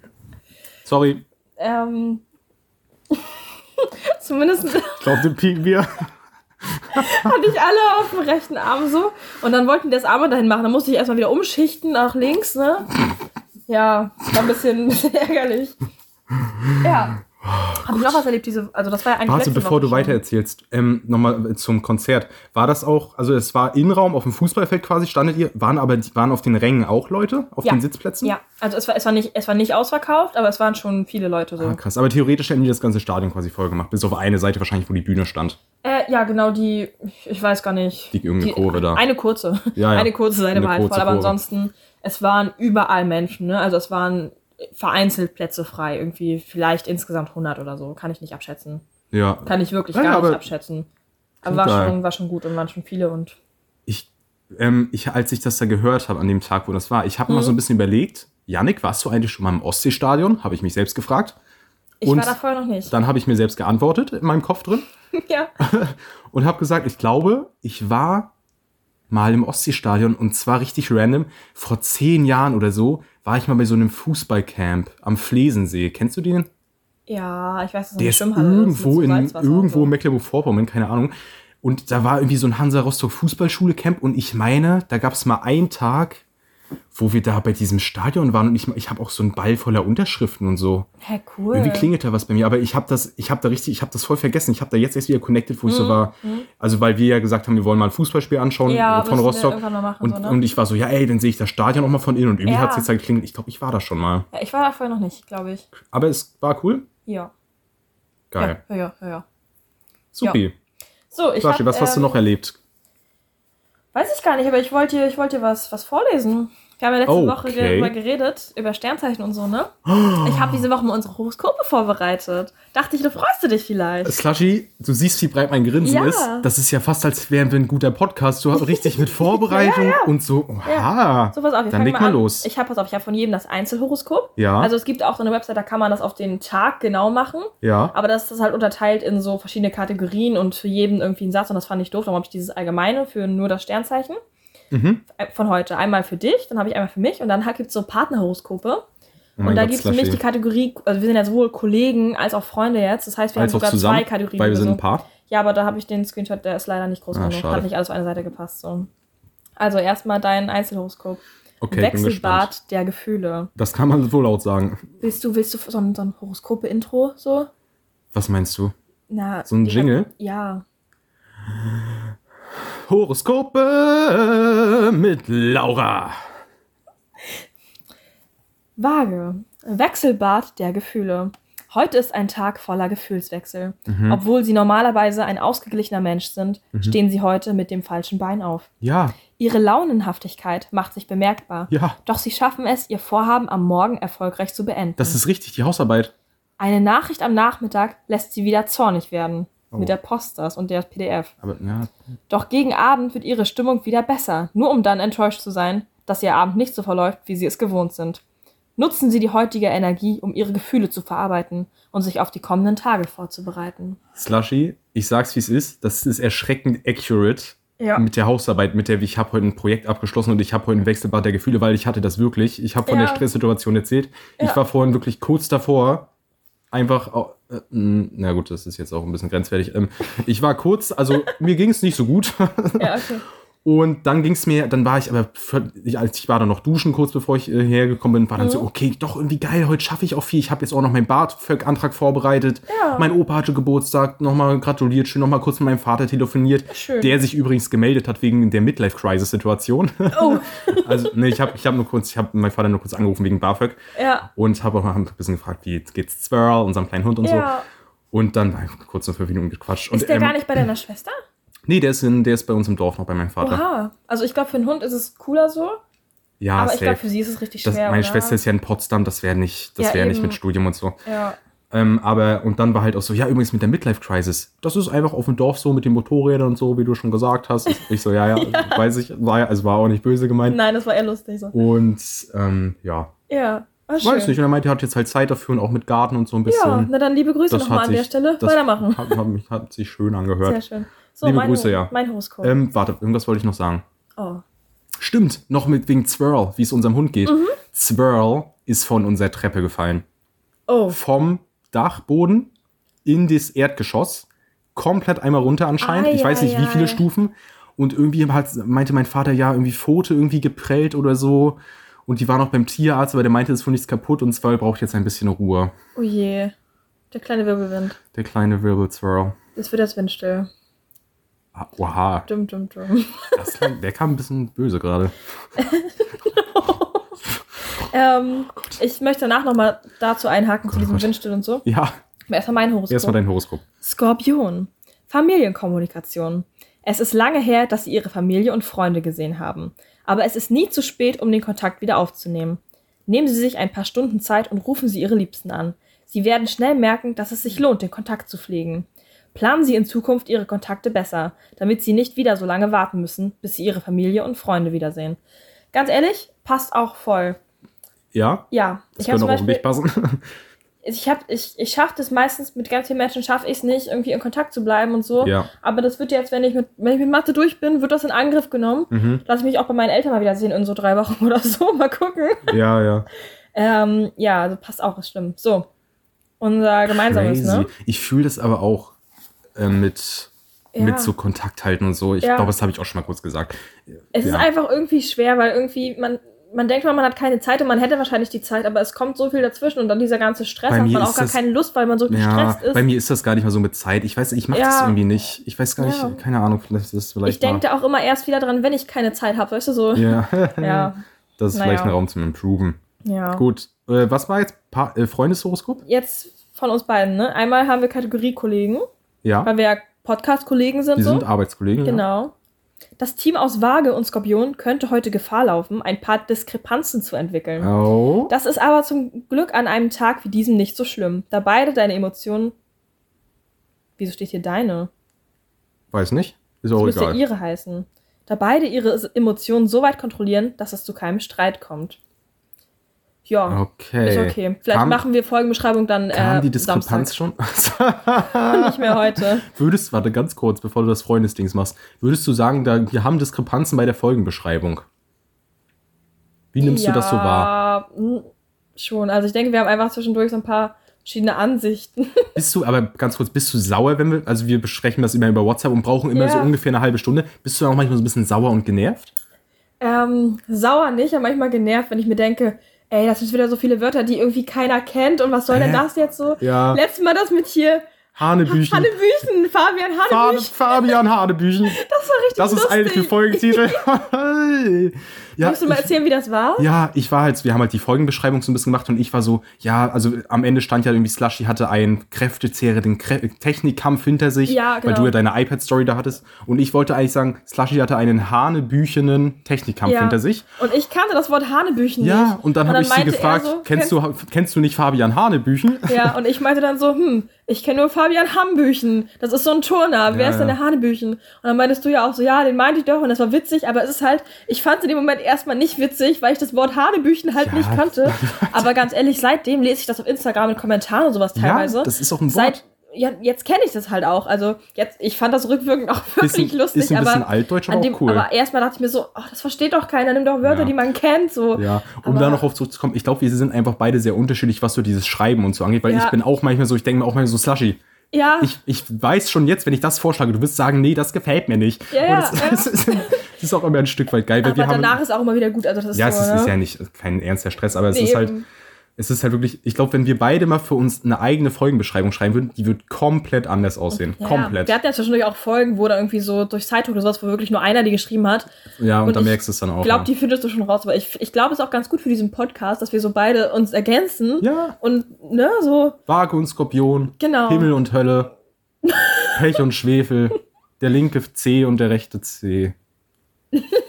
Sorry, Ähm. *laughs* Zumindest ich glaube, den piepen wir. *laughs* hatte ich alle auf dem rechten Arm so. Und dann wollten die das Arm dahin machen. Dann musste ich erstmal wieder umschichten nach links, ne? Ja, war ein bisschen, ein *laughs* bisschen ärgerlich. Ja. Habe ich noch was erlebt? Diese, also das war ja eigentlich Warte, bevor du schon. weiter erzählst, ähm, nochmal zum Konzert. War das auch, also es war Innenraum auf dem Fußballfeld quasi, standet ihr, waren aber waren auf den Rängen auch Leute, auf Ja. den Sitzplätzen? Ja, also es war, es, war nicht, es war nicht ausverkauft, aber es waren schon viele Leute so. Ah, krass. Aber theoretisch hätten die das ganze Stadion quasi voll gemacht, bis auf eine Seite wahrscheinlich, wo die Bühne stand. Äh, ja, genau, die, ich- weiß gar nicht. Die irgendeine Kurve da. Eine kurze. Ja, ja. Eine kurze Seite Eine war halt voll, aber ansonsten, es waren überall Menschen, ne? Also es waren vereinzelt Plätze frei, irgendwie vielleicht insgesamt 100 oder so, kann ich nicht abschätzen. Ja. Kann ich wirklich Ja, gar nicht abschätzen. Aber war schon, war schon gut und waren schon viele und Ich, ähm, ich, als ich das da gehört habe an dem Tag, wo das war, ich habe mal Mhm. so ein bisschen überlegt, Yannick, warst du eigentlich schon mal im Ostseestadion? Habe ich mich selbst gefragt. ich Und war da vorher noch nicht. Dann habe ich mir selbst geantwortet in meinem Kopf drin. *laughs* ja. *laughs* und habe gesagt, ich glaube, ich war mal im Ostseestadion und zwar richtig random. Vor zehn Jahren oder so war ich mal bei so einem Fußballcamp am Flesensee. Kennst du den? ja, ich weiß, dass es Der ist irgendwo ist, in irgendwo in Mecklenburg-Vorpommern, keine Ahnung. Und da war irgendwie so ein Hansa Rostock Fußballschule-Camp und ich meine, da gab es mal einen Tag, wo wir da bei diesem Stadion waren und ich, ich habe auch so einen Ball voller Unterschriften und so. Hä, cool. Irgendwie klingelt da was bei mir, aber ich habe das, ich habe da richtig, ich habe das voll vergessen. Ich habe da jetzt erst wieder connected, wo ich Mhm, so war. Also weil wir ja gesagt haben, wir wollen mal ein Fußballspiel anschauen Ja, von Rostock. machen, und, so, ne? und ich war so, ja, ey, dann sehe ich das Stadion auch mal von innen und irgendwie Ja. hat es jetzt halt geklingelt. Ich glaube, ich war da schon mal. ja, ich war da vorher noch nicht, glaube ich. Aber es war cool. Ja. Geil. Ja, ja, ja, ja. Supi. So, ich hab, was hast du ähm, noch erlebt? Weiß ich gar nicht, aber ich wollte dir, ich wollte dir was, was vorlesen. Wir haben ja letzte Okay. Woche darüber geredet, über Sternzeichen und so, ne? Ich habe diese Woche mal unsere Horoskope vorbereitet. Dachte ich, du freust du dich vielleicht. Slushy, du siehst, wie breit mein Grinsen Ja. ist. Das ist ja fast, als wären wir ein guter Podcast. Du hast richtig mit *laughs* Vorbereitung und so. Oha. So, pass auf, Dann leg mal mal los. Ich habe, pass auf, ich habe von jedem das Einzelhoroskop. Ja. Also es gibt auch so eine Website, da kann man das auf den Tag genau machen. ja. Aber das ist halt unterteilt in so verschiedene Kategorien und für jeden irgendwie einen Satz und das fand ich doof. Darum habe ich dieses Allgemeine für nur das Sternzeichen Mhm. von heute. Einmal für dich, dann habe ich einmal für mich und dann gibt es so Partnerhoroskope. Oh und da gibt es für mich Slushy. die Kategorie, also wir sind ja sowohl Kollegen als auch Freunde jetzt. Das heißt, wir Als haben sogar zusammen, zwei Kategorien. weil wir sind ein Paar. Ja, aber da habe ich den Screenshot, der ist leider nicht groß Ah, genug. Hat nicht alles auf eine Seite gepasst. So. Also erstmal dein Einzelhoroskop. Okay. Wechselbad der Gefühle. Das kann man wohl laut sagen. Willst du, willst du so ein, so ein Horoskope-Intro so? Was meinst du? Na, So ein Jingle? Ja. Horoskope mit Laura. Waage. Wechselbad der Gefühle. Heute ist ein Tag voller Gefühlswechsel. Mhm. Obwohl Sie normalerweise ein ausgeglichener Mensch sind, stehen Sie heute mit dem falschen Bein auf. Ja, Ihre Launenhaftigkeit macht sich bemerkbar. ja. Doch Sie schaffen es, Ihr Vorhaben am Morgen erfolgreich zu beenden. Das ist richtig, die Hausarbeit. Eine Nachricht am Nachmittag lässt Sie wieder zornig werden. Oh. Mit der Post das und der PDF. Aber ja, Doch gegen Abend wird Ihre Stimmung wieder besser, nur um dann enttäuscht zu sein, dass Ihr Abend nicht so verläuft, wie Sie es gewohnt sind. Nutzen Sie die heutige Energie, um Ihre Gefühle zu verarbeiten und sich auf die kommenden Tage vorzubereiten. Slushy, ich sag's wie es ist, das ist erschreckend accurate Ja. mit der Hausarbeit, mit der ich habe heute ein Projekt abgeschlossen und ich habe heute ein Wechselbad der Gefühle, weil ich hatte das wirklich. Ich habe von Ja. der Stresssituation erzählt. Ich Ja. war vorhin wirklich kurz davor, einfach, na gut, das ist jetzt auch ein bisschen grenzwertig. Ähm, ich war kurz, also mir ging es nicht so gut. *laughs* Ja, okay. Und dann ging es mir, dann war ich aber, ich, als ich war dann noch duschen, kurz bevor ich äh, hergekommen bin, war dann Mhm. so, okay, doch irgendwie geil, heute schaffe ich auch viel. Ich habe jetzt auch noch meinen BAföG-Antrag vorbereitet. Ja. Mein Opa hatte Geburtstag, nochmal gratuliert, schön nochmal kurz mit meinem Vater telefoniert, Schön. der sich übrigens gemeldet hat wegen der Midlife-Crisis-Situation. Oh, *laughs* also, nee, ich habe ich hab nur kurz, ich habe meinen Vater nur kurz angerufen wegen BAföG ja. und habe auch noch ein bisschen gefragt, wie geht's Zwirl, unserem kleinen Hund und Ja. so. Und dann war ich kurz noch fünf Minuten gequatscht. Ist und, der ähm, gar nicht bei deiner Schwester? Nee, der ist, in, der ist bei uns im Dorf noch bei meinem Vater. Oha. Also ich glaube, für einen Hund ist es cooler so, Ja, aber ich safe. glaube, für sie ist es richtig Das, schwer. meine oder? Schwester ist ja in Potsdam, das wäre nicht, das Ja, wäre nicht mit Studium und so. Ja. Ähm, aber, und dann war halt auch so, ja, übrigens mit der Midlife Crisis. Das ist einfach auf dem Dorf so mit den Motorrädern und so, wie du schon gesagt hast. Ich so, ja, *laughs* ja, weiß ich, war ja, also war auch nicht böse gemeint. Nein, das war eher lustig so. Und, ähm, ja, Ja, schön. weiß nicht. Und er meinte, er hat jetzt halt Zeit dafür und auch mit Garten und so ein bisschen. Ja, na dann liebe Grüße Das nochmal an der Stelle. das Weitermachen. Hat, hat, hat sich schön angehört. Sehr schön. So, Liebe mein, Grüße, ja. mein Horoskop. Ähm, warte, irgendwas wollte ich noch sagen. oh. Stimmt, noch mit wegen Zwirl, wie es unserem Hund geht. Mhm. Zwirl ist von unserer Treppe gefallen. oh, Vom Dachboden in das Erdgeschoss. Komplett einmal runter anscheinend. ich weiß nicht, wie viele. Stufen. Und irgendwie hat, meinte mein Vater, ja, irgendwie Pfote irgendwie geprellt oder so. Und die war noch beim Tierarzt, aber der meinte, es ist wohl nichts kaputt und Zwirl braucht jetzt ein bisschen Ruhe. oh je. Der kleine Wirbelwind. Der kleine Wirbelzwirl. Das wird jetzt windstill. Oha, Dum, dum, dum. das der kam ein bisschen böse gerade. *laughs* ähm, ich möchte danach nochmal dazu einhaken, zu diesem. Windstill und so. Ja, Aber erstmal mein Horoskop. erstmal dein Horoskop. Skorpion. Familienkommunikation. Es ist lange her, dass Sie Ihre Familie und Freunde gesehen haben. Aber es ist nie zu spät, um den Kontakt wieder aufzunehmen. Nehmen Sie sich ein paar Stunden Zeit und rufen Sie Ihre Liebsten an. Sie werden schnell merken, dass es sich lohnt, den Kontakt zu pflegen. Planen Sie in Zukunft Ihre Kontakte besser, damit Sie nicht wieder so lange warten müssen, bis Sie Ihre Familie und Freunde wiedersehen. Ganz ehrlich, passt auch voll. Ja, Ja, das ich habe könnte auch auf Beispiel, mich passen. *laughs* ich habe ich, ich schaffe das meistens mit ganz vielen Menschen schaffe ich es nicht irgendwie in Kontakt zu bleiben und so. ja. Aber das wird jetzt, wenn ich mit wenn ich mit Mathe durch bin, wird das in Angriff genommen. Mhm. Lass ich mich auch bei meinen Eltern mal wieder sehen in so drei Wochen *laughs* oder so. Mal gucken. Ja, ja. Ähm, ja, also passt auch, das stimmt. So. Unser gemeinsames, Crazy. ne? Ich fühle das aber auch äh, mit, Ja. mit so Kontakt halten und so. Ich Ja. glaube, das habe ich auch schon mal kurz gesagt. Es ist ja. einfach irgendwie schwer, weil irgendwie man man denkt mal, man hat keine Zeit und man hätte wahrscheinlich die Zeit, aber es kommt so viel dazwischen und dann dieser ganze Stress Bei hat man auch ist gar das- keine Lust, weil man so gestresst ist. bei mir ist das gar nicht mal so mit Zeit. Ich weiß, ich mache das irgendwie nicht. Ich weiß gar nicht, keine Ahnung, vielleicht ist das vielleicht ich denke da auch immer erst wieder dran, wenn ich keine Zeit habe, weißt du so. Ja. *laughs* Ja. *laughs* das ist Naja. vielleicht ein Raum zum Improven. ja. Gut. Äh, was war jetzt? Pa äh, Freundeshoroskop? Jetzt von uns beiden, ne? Einmal haben wir Kategorie Kollegen, Ja. weil wir ja Podcast-Kollegen sind. Die so. sind Arbeitskollegen. Ja. Genau. Das Team aus Waage und Skorpion könnte heute Gefahr laufen, ein paar Diskrepanzen zu entwickeln. Oh. Das ist aber zum Glück an einem Tag wie diesem nicht so schlimm, da beide deine Emotionen. Wieso steht hier deine? Weiß nicht. Ist Das auch müsste egal. ihre heißen. Da beide ihre Emotionen so weit kontrollieren, dass es zu keinem Streit kommt. Ja, Okay. ist okay. Vielleicht Kam- machen wir Folgenbeschreibung dann Kam äh, die Diskrepanz Samstag. schon? *laughs* *laughs* Nicht mehr heute. Würdest, warte ganz kurz, bevor du das Freundesdings machst, würdest du sagen, da, wir haben Diskrepanzen bei der Folgenbeschreibung? Wie nimmst du das so wahr? Ja, schon. Also ich denke, wir haben einfach zwischendurch so ein paar verschiedene Ansichten. *laughs* Bist du, aber ganz kurz, bist du sauer, wenn wir, also wir besprechen das immer über WhatsApp und brauchen immer Ja. so ungefähr eine halbe Stunde. Bist du dann auch manchmal so ein bisschen sauer und genervt? Ähm, sauer nicht, aber manchmal genervt, wenn ich mir denke, ey, das sind wieder so viele Wörter, die irgendwie keiner kennt und was soll denn Hä? das jetzt so? Ja. Letztes Mal das mit hier Hanebüchen. Hannebüchen, Fabian Fade, Hannebüchen. Fabian Hanebüchen. *laughs* Das war richtig Das ist lustig. eigentlich der Folgentitel. *laughs* *laughs* ja, Willst du mal ich- erzählen, wie das war? Ja, ich war halt, wir haben halt die Folgenbeschreibung so ein bisschen gemacht und ich war so, ja, also am Ende stand ja irgendwie Slushy hatte einen kräftezehrenden Krä Technikkampf hinter sich, Ja, weil genau. du ja deine iPad-Story da hattest. Und ich wollte eigentlich sagen, Slushy hatte einen hanebüchenen Technikkampf Ja. hinter sich. Und ich kannte das Wort Hanebüchen Ja, nicht. und dann habe ich sie gefragt, so, kennst, du, kennst du nicht Fabian Hanebüchen? Ja, und ich meinte dann so, hm, ich kenne nur Fabian Hambüchen. Das ist so ein Turner. Wer Ja, ist denn der Hanebüchen? Und dann meintest du ja auch so, ja, den meinte ich doch und das war witzig, aber es ist halt, ich fand es in dem Moment erstmal nicht witzig, weil ich das Wort Hanebüchen halt Ja. nicht kannte. *laughs* aber ganz ehrlich, seitdem lese ich das auf Instagram in Kommentaren und sowas teilweise. Ja, das ist auch ein Wort. Seit, ja, jetzt kenne ich das halt auch. Also jetzt, ich fand das rückwirkend auch *laughs* wirklich Bisschen- lustig, ist ein bisschen aber altdeutsch, aber an auch dem, cool. aber erstmal dachte ich mir so, oh, das versteht doch keiner, nimm doch Wörter, Ja. die man kennt, so. Ja, um Aber- da noch auf zurückzukommen, ich glaube, wir sind einfach beide sehr unterschiedlich, was so dieses Schreiben und so angeht, weil Ja. ich bin auch manchmal so, ich denke mir auch manchmal so, Slushy, Ja. ich, ich weiß schon jetzt, wenn ich das vorschlage, du wirst sagen, nee, das gefällt mir nicht. Ja, ja, das, ja. *laughs* das, ist, das ist auch immer ein Stück weit geil, weil aber wir haben. danach ist auch immer wieder gut. Also das ist ja, so, es ist, ne? ist ja nicht kein ernster Stress, aber es Nee, ist halt, eben. Es ist halt wirklich, ich glaube, wenn wir beide mal für uns eine eigene Folgenbeschreibung schreiben würden, die wird komplett anders aussehen. Ja, komplett. Wir hatten ja zwischendurch auch Folgen, wo da irgendwie so durch Zeitung oder sowas, wo wirklich nur einer die geschrieben hat. Ja, und, und da merkst du es dann auch. Ich glaube, ja. die findest du schon raus. Aber ich, ich glaube, es ist auch ganz gut für diesen Podcast, dass wir so beide uns ergänzen. ja, Und, ne, so, Waage und Skorpion, genau. Himmel und Hölle, *laughs* Pech und Schwefel, der linke C und der rechte C. *laughs*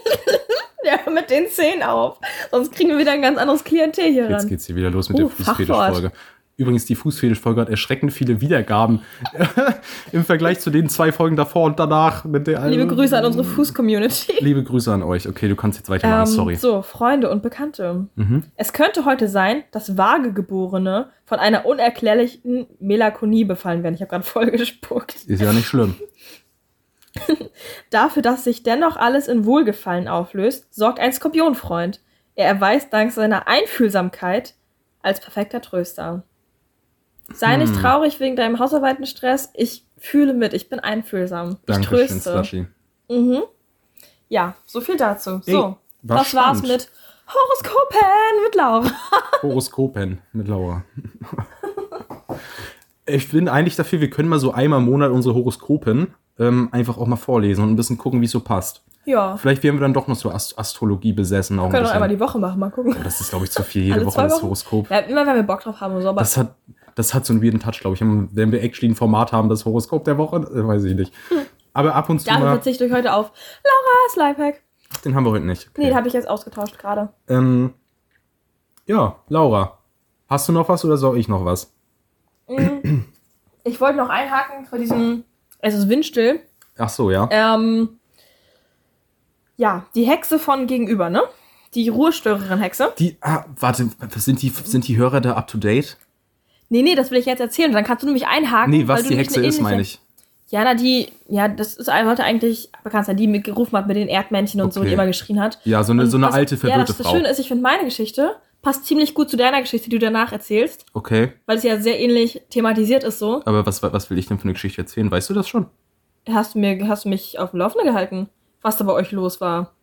*laughs* Mit den Zehen auf. Sonst kriegen wir wieder ein ganz anderes Klientel hier Jetzt ran. geht's hier wieder los mit Uh, der Fußfetisch-Folge. Übrigens, die Fußfetisch-Folge hat erschreckend viele Wiedergaben *laughs* im Vergleich zu den zwei Folgen davor und danach. Mit der Liebe Grüße an unsere Fuß-Community. *laughs* Liebe Grüße an euch. Okay, du kannst jetzt weitermachen, Ähm, sorry. So, Freunde und Bekannte. Mhm. Es könnte heute sein, dass Vagegeborene von einer unerklärlichen Melakonie befallen werden. Ich habe gerade voll gespuckt. Ist ja nicht schlimm. *laughs* Dafür, dass sich dennoch alles in Wohlgefallen auflöst, sorgt ein Skorpionfreund. Er erweist dank seiner Einfühlsamkeit als perfekter Tröster. Sei nicht Hm. traurig wegen deinem Hausarbeitenstress. Ich fühle mit. Ich bin einfühlsam. Ich Dankeschön, tröste. Slushy. Mhm. Ja, so viel dazu. Ey, so, war das war's spannend. mit Horoskopen mit Laura. *laughs* Horoskopen mit Laura. *laughs* ich bin eigentlich dafür, wir können mal so einmal im Monat unsere Horoskopen ähm, einfach auch mal vorlesen und ein bisschen gucken, wie es so passt. Ja, Vielleicht werden wir dann doch noch so Ast Astrologie besessen. Auch ein können wir bisschen. einmal die Woche machen. Mal gucken. das ist, glaube ich, zu viel. Jede Woche das? Horoskop. Ja, immer wenn wir Bock drauf haben und so. Aber Das hat, das hat so einen weirden Touch, glaube ich. Wenn wir actually ein Format haben, das Horoskop der Woche, äh, weiß ich nicht. Aber ab und zu mal, verzichte ich heute auf Laura's Lifehack. den haben wir heute nicht. Okay. Nee, den habe ich jetzt ausgetauscht gerade. ähm, ja, Laura, hast du noch was oder soll ich noch was? Ich wollte noch einhaken bei diesem. Es ist windstill. Ach so, ja. Ähm, ja, die Hexe von gegenüber, ne? Die Ruhestörerin-Hexe. Die, ah, warte, sind die, sind die Hörer da up to date? Nee, nee, das will ich jetzt erzählen. Dann kannst du nämlich einhaken. Nee, was weil du die Hexe ist, meine ich. Ja, na, die, ja, das ist sollte eigentlich bekannt sein, die mit gerufen hat mit den Erdmännchen und so, Okay. die immer geschrien hat. Ja, so eine, Und so eine das, alte, Ja, verwirrte das, das Frau. Schöne ist, ich finde meine Geschichte passt ziemlich gut zu deiner Geschichte, die du danach erzählst, Okay, weil es ja sehr ähnlich thematisiert ist so. aber was, was will ich denn für eine Geschichte erzählen? Weißt du das schon? Hast du mir, hast du mich auf dem Laufenden gehalten, was da bei euch los war?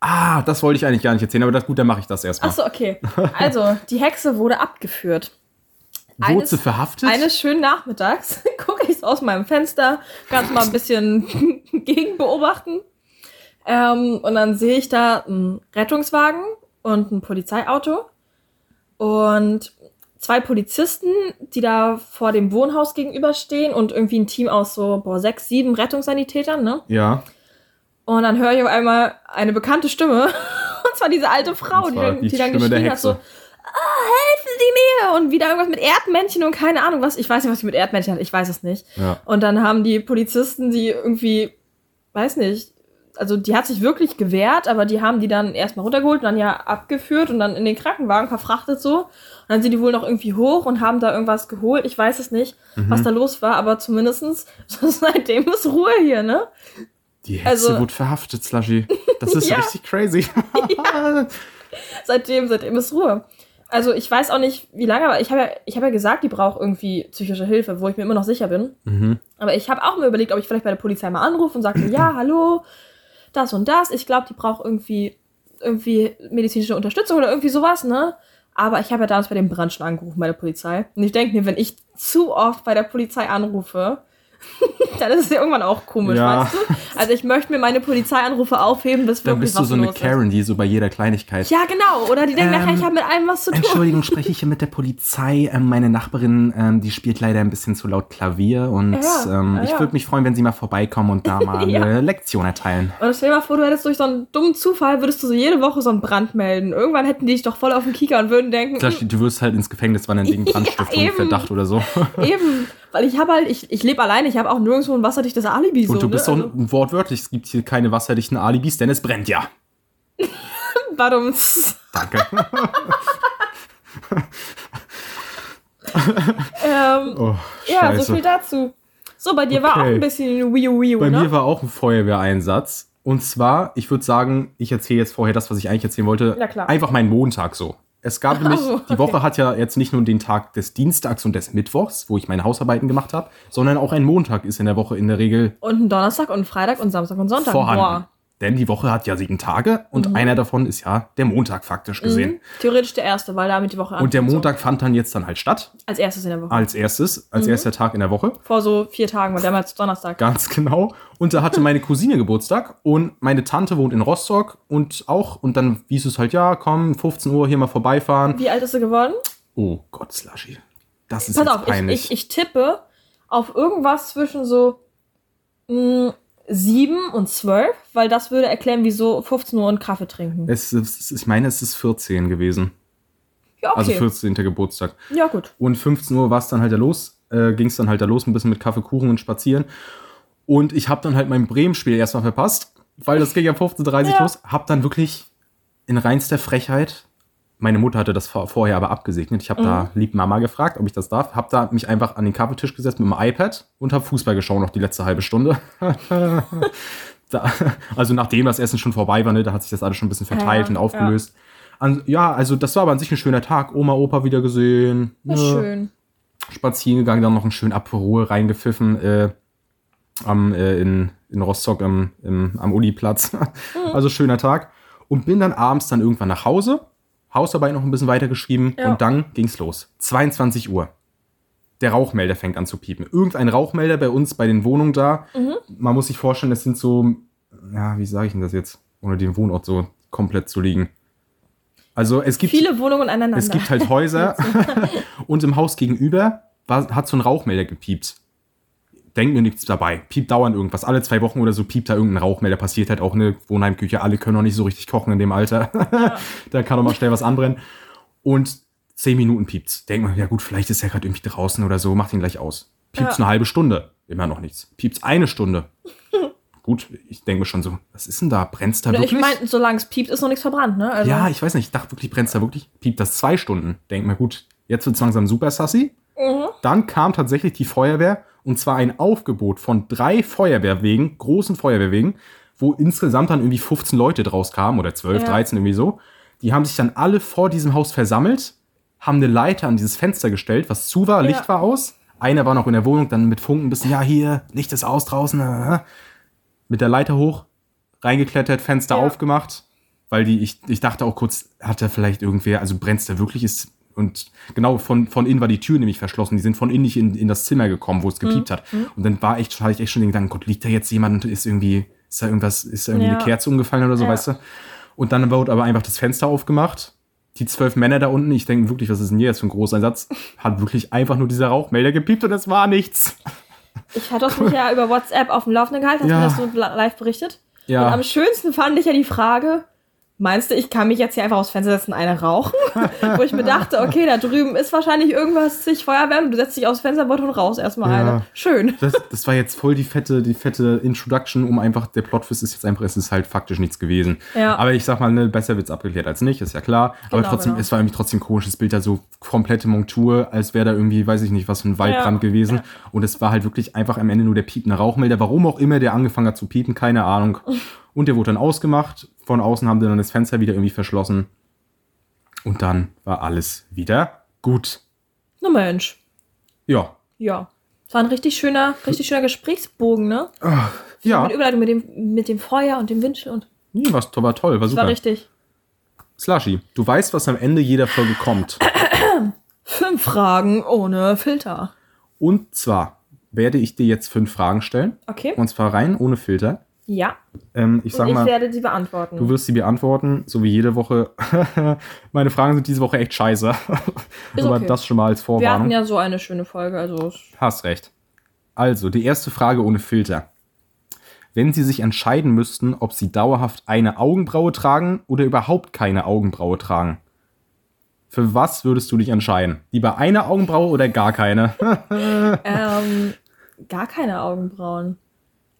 Ah, das wollte ich eigentlich gar nicht erzählen, aber das, gut, dann mache ich das erstmal. Achso, okay. Also, die Hexe wurde abgeführt. Wurde sie verhaftet? Eines schönen Nachmittags *laughs* gucke ich aus meinem Fenster, ganz mal ein bisschen *laughs* gegen beobachten. Ähm, und dann sehe ich da einen Rettungswagen und ein Polizeiauto und zwei Polizisten, die da vor dem Wohnhaus gegenüberstehen und irgendwie ein Team aus so boah, sechs, sieben Rettungssanitätern, ne? ja. Und dann höre ich auf einmal eine bekannte Stimme. *laughs* Und zwar diese alte Frau, die, dann, die die dann geschrien hat so, ah, helfen Sie mir! Und wieder irgendwas mit Erdmännchen und keine Ahnung was. Ich weiß nicht, was sie mit Erdmännchen hat. Ich weiß es nicht. Ja. Und dann haben die Polizisten die irgendwie, weiß nicht, also die hat sich wirklich gewehrt, aber die haben die dann erstmal runtergeholt und dann ja abgeführt und dann in den Krankenwagen verfrachtet so. Und dann sind die wohl noch irgendwie hoch und haben da irgendwas geholt. Ich weiß es nicht, Mhm. was da los war, aber zumindestens *laughs* seitdem ist Ruhe hier, ne? Die Hexe Also- wurde verhaftet, Slushy. Das ist *laughs* Ja. richtig crazy. *laughs* seitdem, seitdem ist Ruhe. Also ich weiß auch nicht, wie lange, aber ich habe ja, ich habe ja gesagt, die braucht irgendwie psychische Hilfe, wo ich mir immer noch sicher bin. mhm. Aber ich habe auch mir überlegt, ob ich vielleicht bei der Polizei mal anrufe und sage, *clears throat* ja, hallo, das und das. Ich glaube, die braucht irgendwie, irgendwie medizinische Unterstützung oder irgendwie sowas, ne? Aber ich habe ja damals bei dem Brand schon angerufen bei der Polizei. Und ich denke mir, wenn ich zu oft bei der Polizei anrufe, *laughs* dann ist es ja irgendwann auch komisch, Ja. weißt du? Also ich möchte mir meine Polizeianrufe aufheben, bis Dann wirklich bist du so eine. Karen, die so bei jeder Kleinigkeit. Ja, genau. Oder die denken Ähm, nachher, ich habe mit allem was zu tun. Entschuldigung, spreche ich *laughs* hier mit der Polizei? Ähm, meine Nachbarin, ähm, die spielt leider ein bisschen zu laut Klavier und Ja, ähm, ja, ich ja. würde mich freuen, wenn Sie mal vorbeikommen und da *laughs* mal Ja. eine Lektion erteilen. Und stell dir mal vor, du hättest durch so einen dummen Zufall, würdest du so jede Woche so einen Brand melden. Irgendwann hätten die dich doch voll auf den Kieker und würden denken, Klar, Du wirst halt ins Gefängnis wandern wegen *laughs* Brandstiftung. Verdacht oder so. "Mm, eben. Weil ich habe halt, ich, ich lebe alleine, ich habe auch nirgendwo ein wasserdichtes Alibi. So, Und du bist ne? so ein wortwörtlich, es gibt hier keine wasserdichten Alibis, denn es brennt ja. also, *laughs* warum? Danke. *laughs* ähm, Oh, ja, so viel dazu. So, bei dir war auch Okay. ein bisschen Wii Wii Bei ne? mir war auch ein Feuerwehreinsatz. Und zwar, ich würde sagen, ich erzähle jetzt vorher das, was ich eigentlich erzählen wollte. Ja, klar. Einfach meinen Montag so. Es gab *laughs* nämlich, so, die Woche hat ja jetzt nicht nur den Tag des Dienstags und des Mittwochs, wo ich meine Hausarbeiten gemacht habe, sondern auch ein Montag ist in der Woche in der Regel Und ein Donnerstag und ein Freitag und Samstag und Sonntag. vorhanden. Boah. Denn die Woche hat ja sieben Tage und einer davon ist ja der Montag faktisch gesehen. Mhm. Theoretisch der erste, weil damit die Woche Und der anfängt, Montag fand dann jetzt dann halt statt. Als erstes in der Woche. als erstes, Mhm. als erster Tag in der Woche. Vor so vier Tagen, weil der mal Donnerstag. Ganz genau. Und da hatte meine Cousine Geburtstag und meine Tante wohnt in Rostock und auch, und dann hieß es halt, ja, komm, 15 Uhr hier mal vorbeifahren. Wie alt ist sie geworden? Oh Gott, Slushy. Das ist Pass jetzt auf, ich, peinlich. ich, ich tippe auf irgendwas zwischen so mh, sieben und zwölf, weil das würde erklären, wieso 15 Uhr und Kaffee trinken. es ist, ich meine, es ist 14 gewesen. Ja, okay. Also 14. Geburtstag. Ja, gut. Und 15 Uhr war es dann halt da los, äh, ging es dann halt da los, ein bisschen mit Kaffee, Kuchen und spazieren. Und ich habe dann halt mein Bremen-Spiel erstmal verpasst, weil das ging ja 15.30 Uhr Ja. los. Hab dann wirklich in reinster Frechheit, meine Mutter hatte das vor- vorher aber abgesegnet, ich habe da lieb Mama gefragt, ob ich das darf, hab da mich einfach an den Kaffeetisch gesetzt mit dem iPad und habe Fußball geschaut noch die letzte halbe Stunde. *laughs* da, also nachdem das Essen schon vorbei war, ne, da hat sich das alles schon ein bisschen verteilt Ja, und aufgelöst. An, ja, also das war aber an sich ein schöner Tag. Oma, Opa wieder gesehen. Ne, schön. spazieren gegangen, dann noch einen schönen Aperol reingepfiffen äh, am, äh, in, in Rostock am, im, am Uniplatz. *laughs* also schöner Tag. Und bin dann abends dann irgendwann nach Hause, Hausarbeit noch ein bisschen weitergeschrieben Ja. und dann ging's los. 22 Uhr. Der Rauchmelder fängt an zu piepen. Irgendein Rauchmelder bei uns bei den Wohnungen da. Man muss sich vorstellen, das sind so, ja, wie sage ich denn das jetzt, ohne den Wohnort so komplett zu liegen. Also es gibt Viele Wohnungen aneinander. es gibt halt *laughs* Häuser *laughs* und im Haus gegenüber war, hat so ein Rauchmelder gepiept. Denkt mir nichts dabei. Piept dauernd irgendwas. Alle zwei Wochen oder so piept da irgendein Rauchmelder. Passiert halt auch eine Wohnheimküche. Alle können noch nicht so richtig kochen in dem Alter. *laughs* da kann doch mal schnell was anbrennen. Und zehn Minuten piept's. Denkt man, ja gut, vielleicht ist er gerade irgendwie draußen oder so. Macht ihn gleich aus. Piept's Ja. eine halbe Stunde. Immer noch nichts. Piept's eine Stunde. *laughs* gut, ich denke mir schon so, was ist denn da? Brennt's da ich wirklich? meine, solange es piept, ist noch nichts verbrannt, ne? Also, Ja, ich weiß nicht, ich dachte wirklich, brennt's da wirklich? Piept das zwei Stunden? Denk mir, gut, jetzt wird's langsam super sassy. Mhm. Dann kam tatsächlich die Feuerwehr und zwar ein Aufgebot von drei Feuerwehrwegen, großen Feuerwehrwegen, wo insgesamt dann irgendwie 15 Leute draus kamen oder 12, Ja. 13 irgendwie so. Die haben sich dann alle vor diesem Haus versammelt, haben eine Leiter an dieses Fenster gestellt, was zu war, Licht Ja. war aus. Einer war noch in der Wohnung, dann mit Funken ein bisschen, ja, hier, Licht ist aus draußen. äh. Mit der Leiter hoch, reingeklettert, Fenster Ja. aufgemacht, weil die, ich, ich dachte auch kurz, hat da vielleicht irgendwer, also brennt's da wirklich ist. Und genau, von, von innen war die Tür nämlich verschlossen. Die sind von innen nicht in, in das Zimmer gekommen, wo es gepiept Mhm. hat. Und dann war echt, hatte ich echt schon den Gedanken, Gott, liegt da jetzt jemand und ist irgendwie, ist da irgendwas, ist da irgendwie Ja. eine Kerze umgefallen oder so, Ja. weißt du? Und dann wurde aber einfach das Fenster aufgemacht. Die zwölf Männer da unten, ich denke wirklich, was ist denn hier jetzt für ein großer Satz, hat wirklich einfach nur dieser Rauchmelder gepiept und es war nichts. Ich hatte das mich ja *laughs* über WhatsApp auf dem Laufenden gehalten, hast Ja. mir das so li- live berichtet. Ja. Und am schönsten fand ich ja die Frage, meinst du, ich kann mich jetzt hier einfach aufs Fenster setzen und eine rauchen? *laughs* Wo ich mir dachte, okay, da drüben ist wahrscheinlich irgendwas, sich Feuerwehr, und du setzt dich aufs Fenster und raus erstmal Ja. eine. Schön. Das, das war jetzt voll die fette, die fette Introduction, um einfach, der Plotfist ist jetzt einfach, es ist halt faktisch nichts gewesen. Ja. Aber ich sag mal, ne, besser wird's abgeklärt als nicht, ist ja klar. Aber Genau, trotzdem, genau. es war irgendwie trotzdem ein komisches Bild, da so komplette Montur, als wäre da irgendwie, weiß ich nicht, was für ein Waldbrand Ja. gewesen. Und es war halt wirklich einfach am Ende nur der piepende Rauchmelder. Warum auch immer der angefangen hat zu piepen, keine Ahnung. Und der wurde dann ausgemacht. Von außen haben dann das Fenster wieder irgendwie verschlossen. Und dann war alles wieder gut. Na Mensch. Ja. Ja. Das war ein richtig schöner, richtig schöner Gesprächsbogen, ne? Ja. Mit Überleitung mit dem, mit dem Feuer und dem Wind und. Nee, was, war toll, war Das super. war richtig. Slushy, du weißt, was am Ende jeder Folge kommt. *clears throat* Fünf Fragen ohne Filter. Und zwar werde ich dir jetzt fünf Fragen stellen. Okay? Und zwar rein ohne Filter. Ja. Ähm, ich Und sag ich mal, werde sie beantworten. du wirst sie beantworten, so wie jede Woche. *laughs* Meine Fragen sind diese Woche echt scheiße. *laughs* Ist Aber okay. das schon mal als Wir Vorwarnung. hatten ja so eine schöne Folge, also. Hast recht. Also, die erste Frage ohne Filter. Wenn Sie sich entscheiden müssten, ob Sie dauerhaft eine Augenbraue tragen oder überhaupt keine Augenbraue tragen, für was würdest du dich entscheiden? Lieber eine Augenbraue oder gar keine? *laughs* Ähm, gar keine Augenbrauen.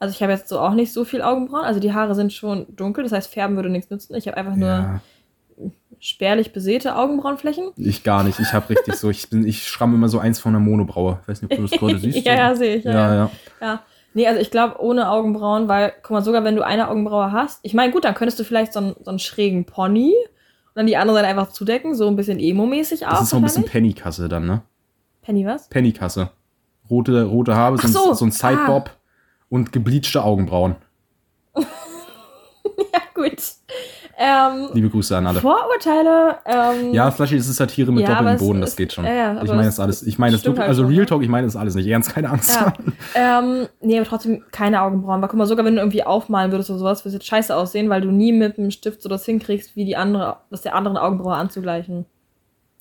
Also ich habe jetzt so auch nicht so viel Augenbrauen. Also die Haare sind schon dunkel, das heißt, färben würde nichts nützen. Ich habe einfach nur Ja, spärlich besäte Augenbrauenflächen. ich gar nicht. Ich habe richtig so, ich bin, ich schramme immer so eins von der Monobraue. Ich weiß nicht, ob du das gerade *laughs* siehst. ja, ja, sehe ich. Ja, ja, ja. ja. Nee, also ich glaube ohne Augenbrauen, weil, guck mal, sogar wenn du eine Augenbraue hast, ich meine, gut, dann könntest du vielleicht so einen, so einen schrägen Pony und dann die andere Seite einfach zudecken, so ein bisschen emo-mäßig auch. Das ist so ein bisschen. Pennykasse dann, ne? Penny was? Pennykasse. Rote, rote Haare, so, so, ein, so ein Sidebob und gebleachte Augenbrauen. *laughs* Ja, gut. Ähm, Liebe Grüße an alle. Vorurteile, ähm, Ja, das ist Satire mit Ja, doppeltem Boden, das ist- geht schon. ja, ja, ich meine das alles. Ich meine das wirklich, halt also Real ne? Talk, ich meine das alles nicht ernst, keine Angst. Ja. ähm, nee, aber trotzdem keine Augenbrauen. Weil guck mal, sogar wenn du irgendwie aufmalen würdest oder sowas, würde es jetzt scheiße aussehen, weil du nie mit dem Stift so das hinkriegst, wie die andere, das der anderen Augenbraue anzugleichen.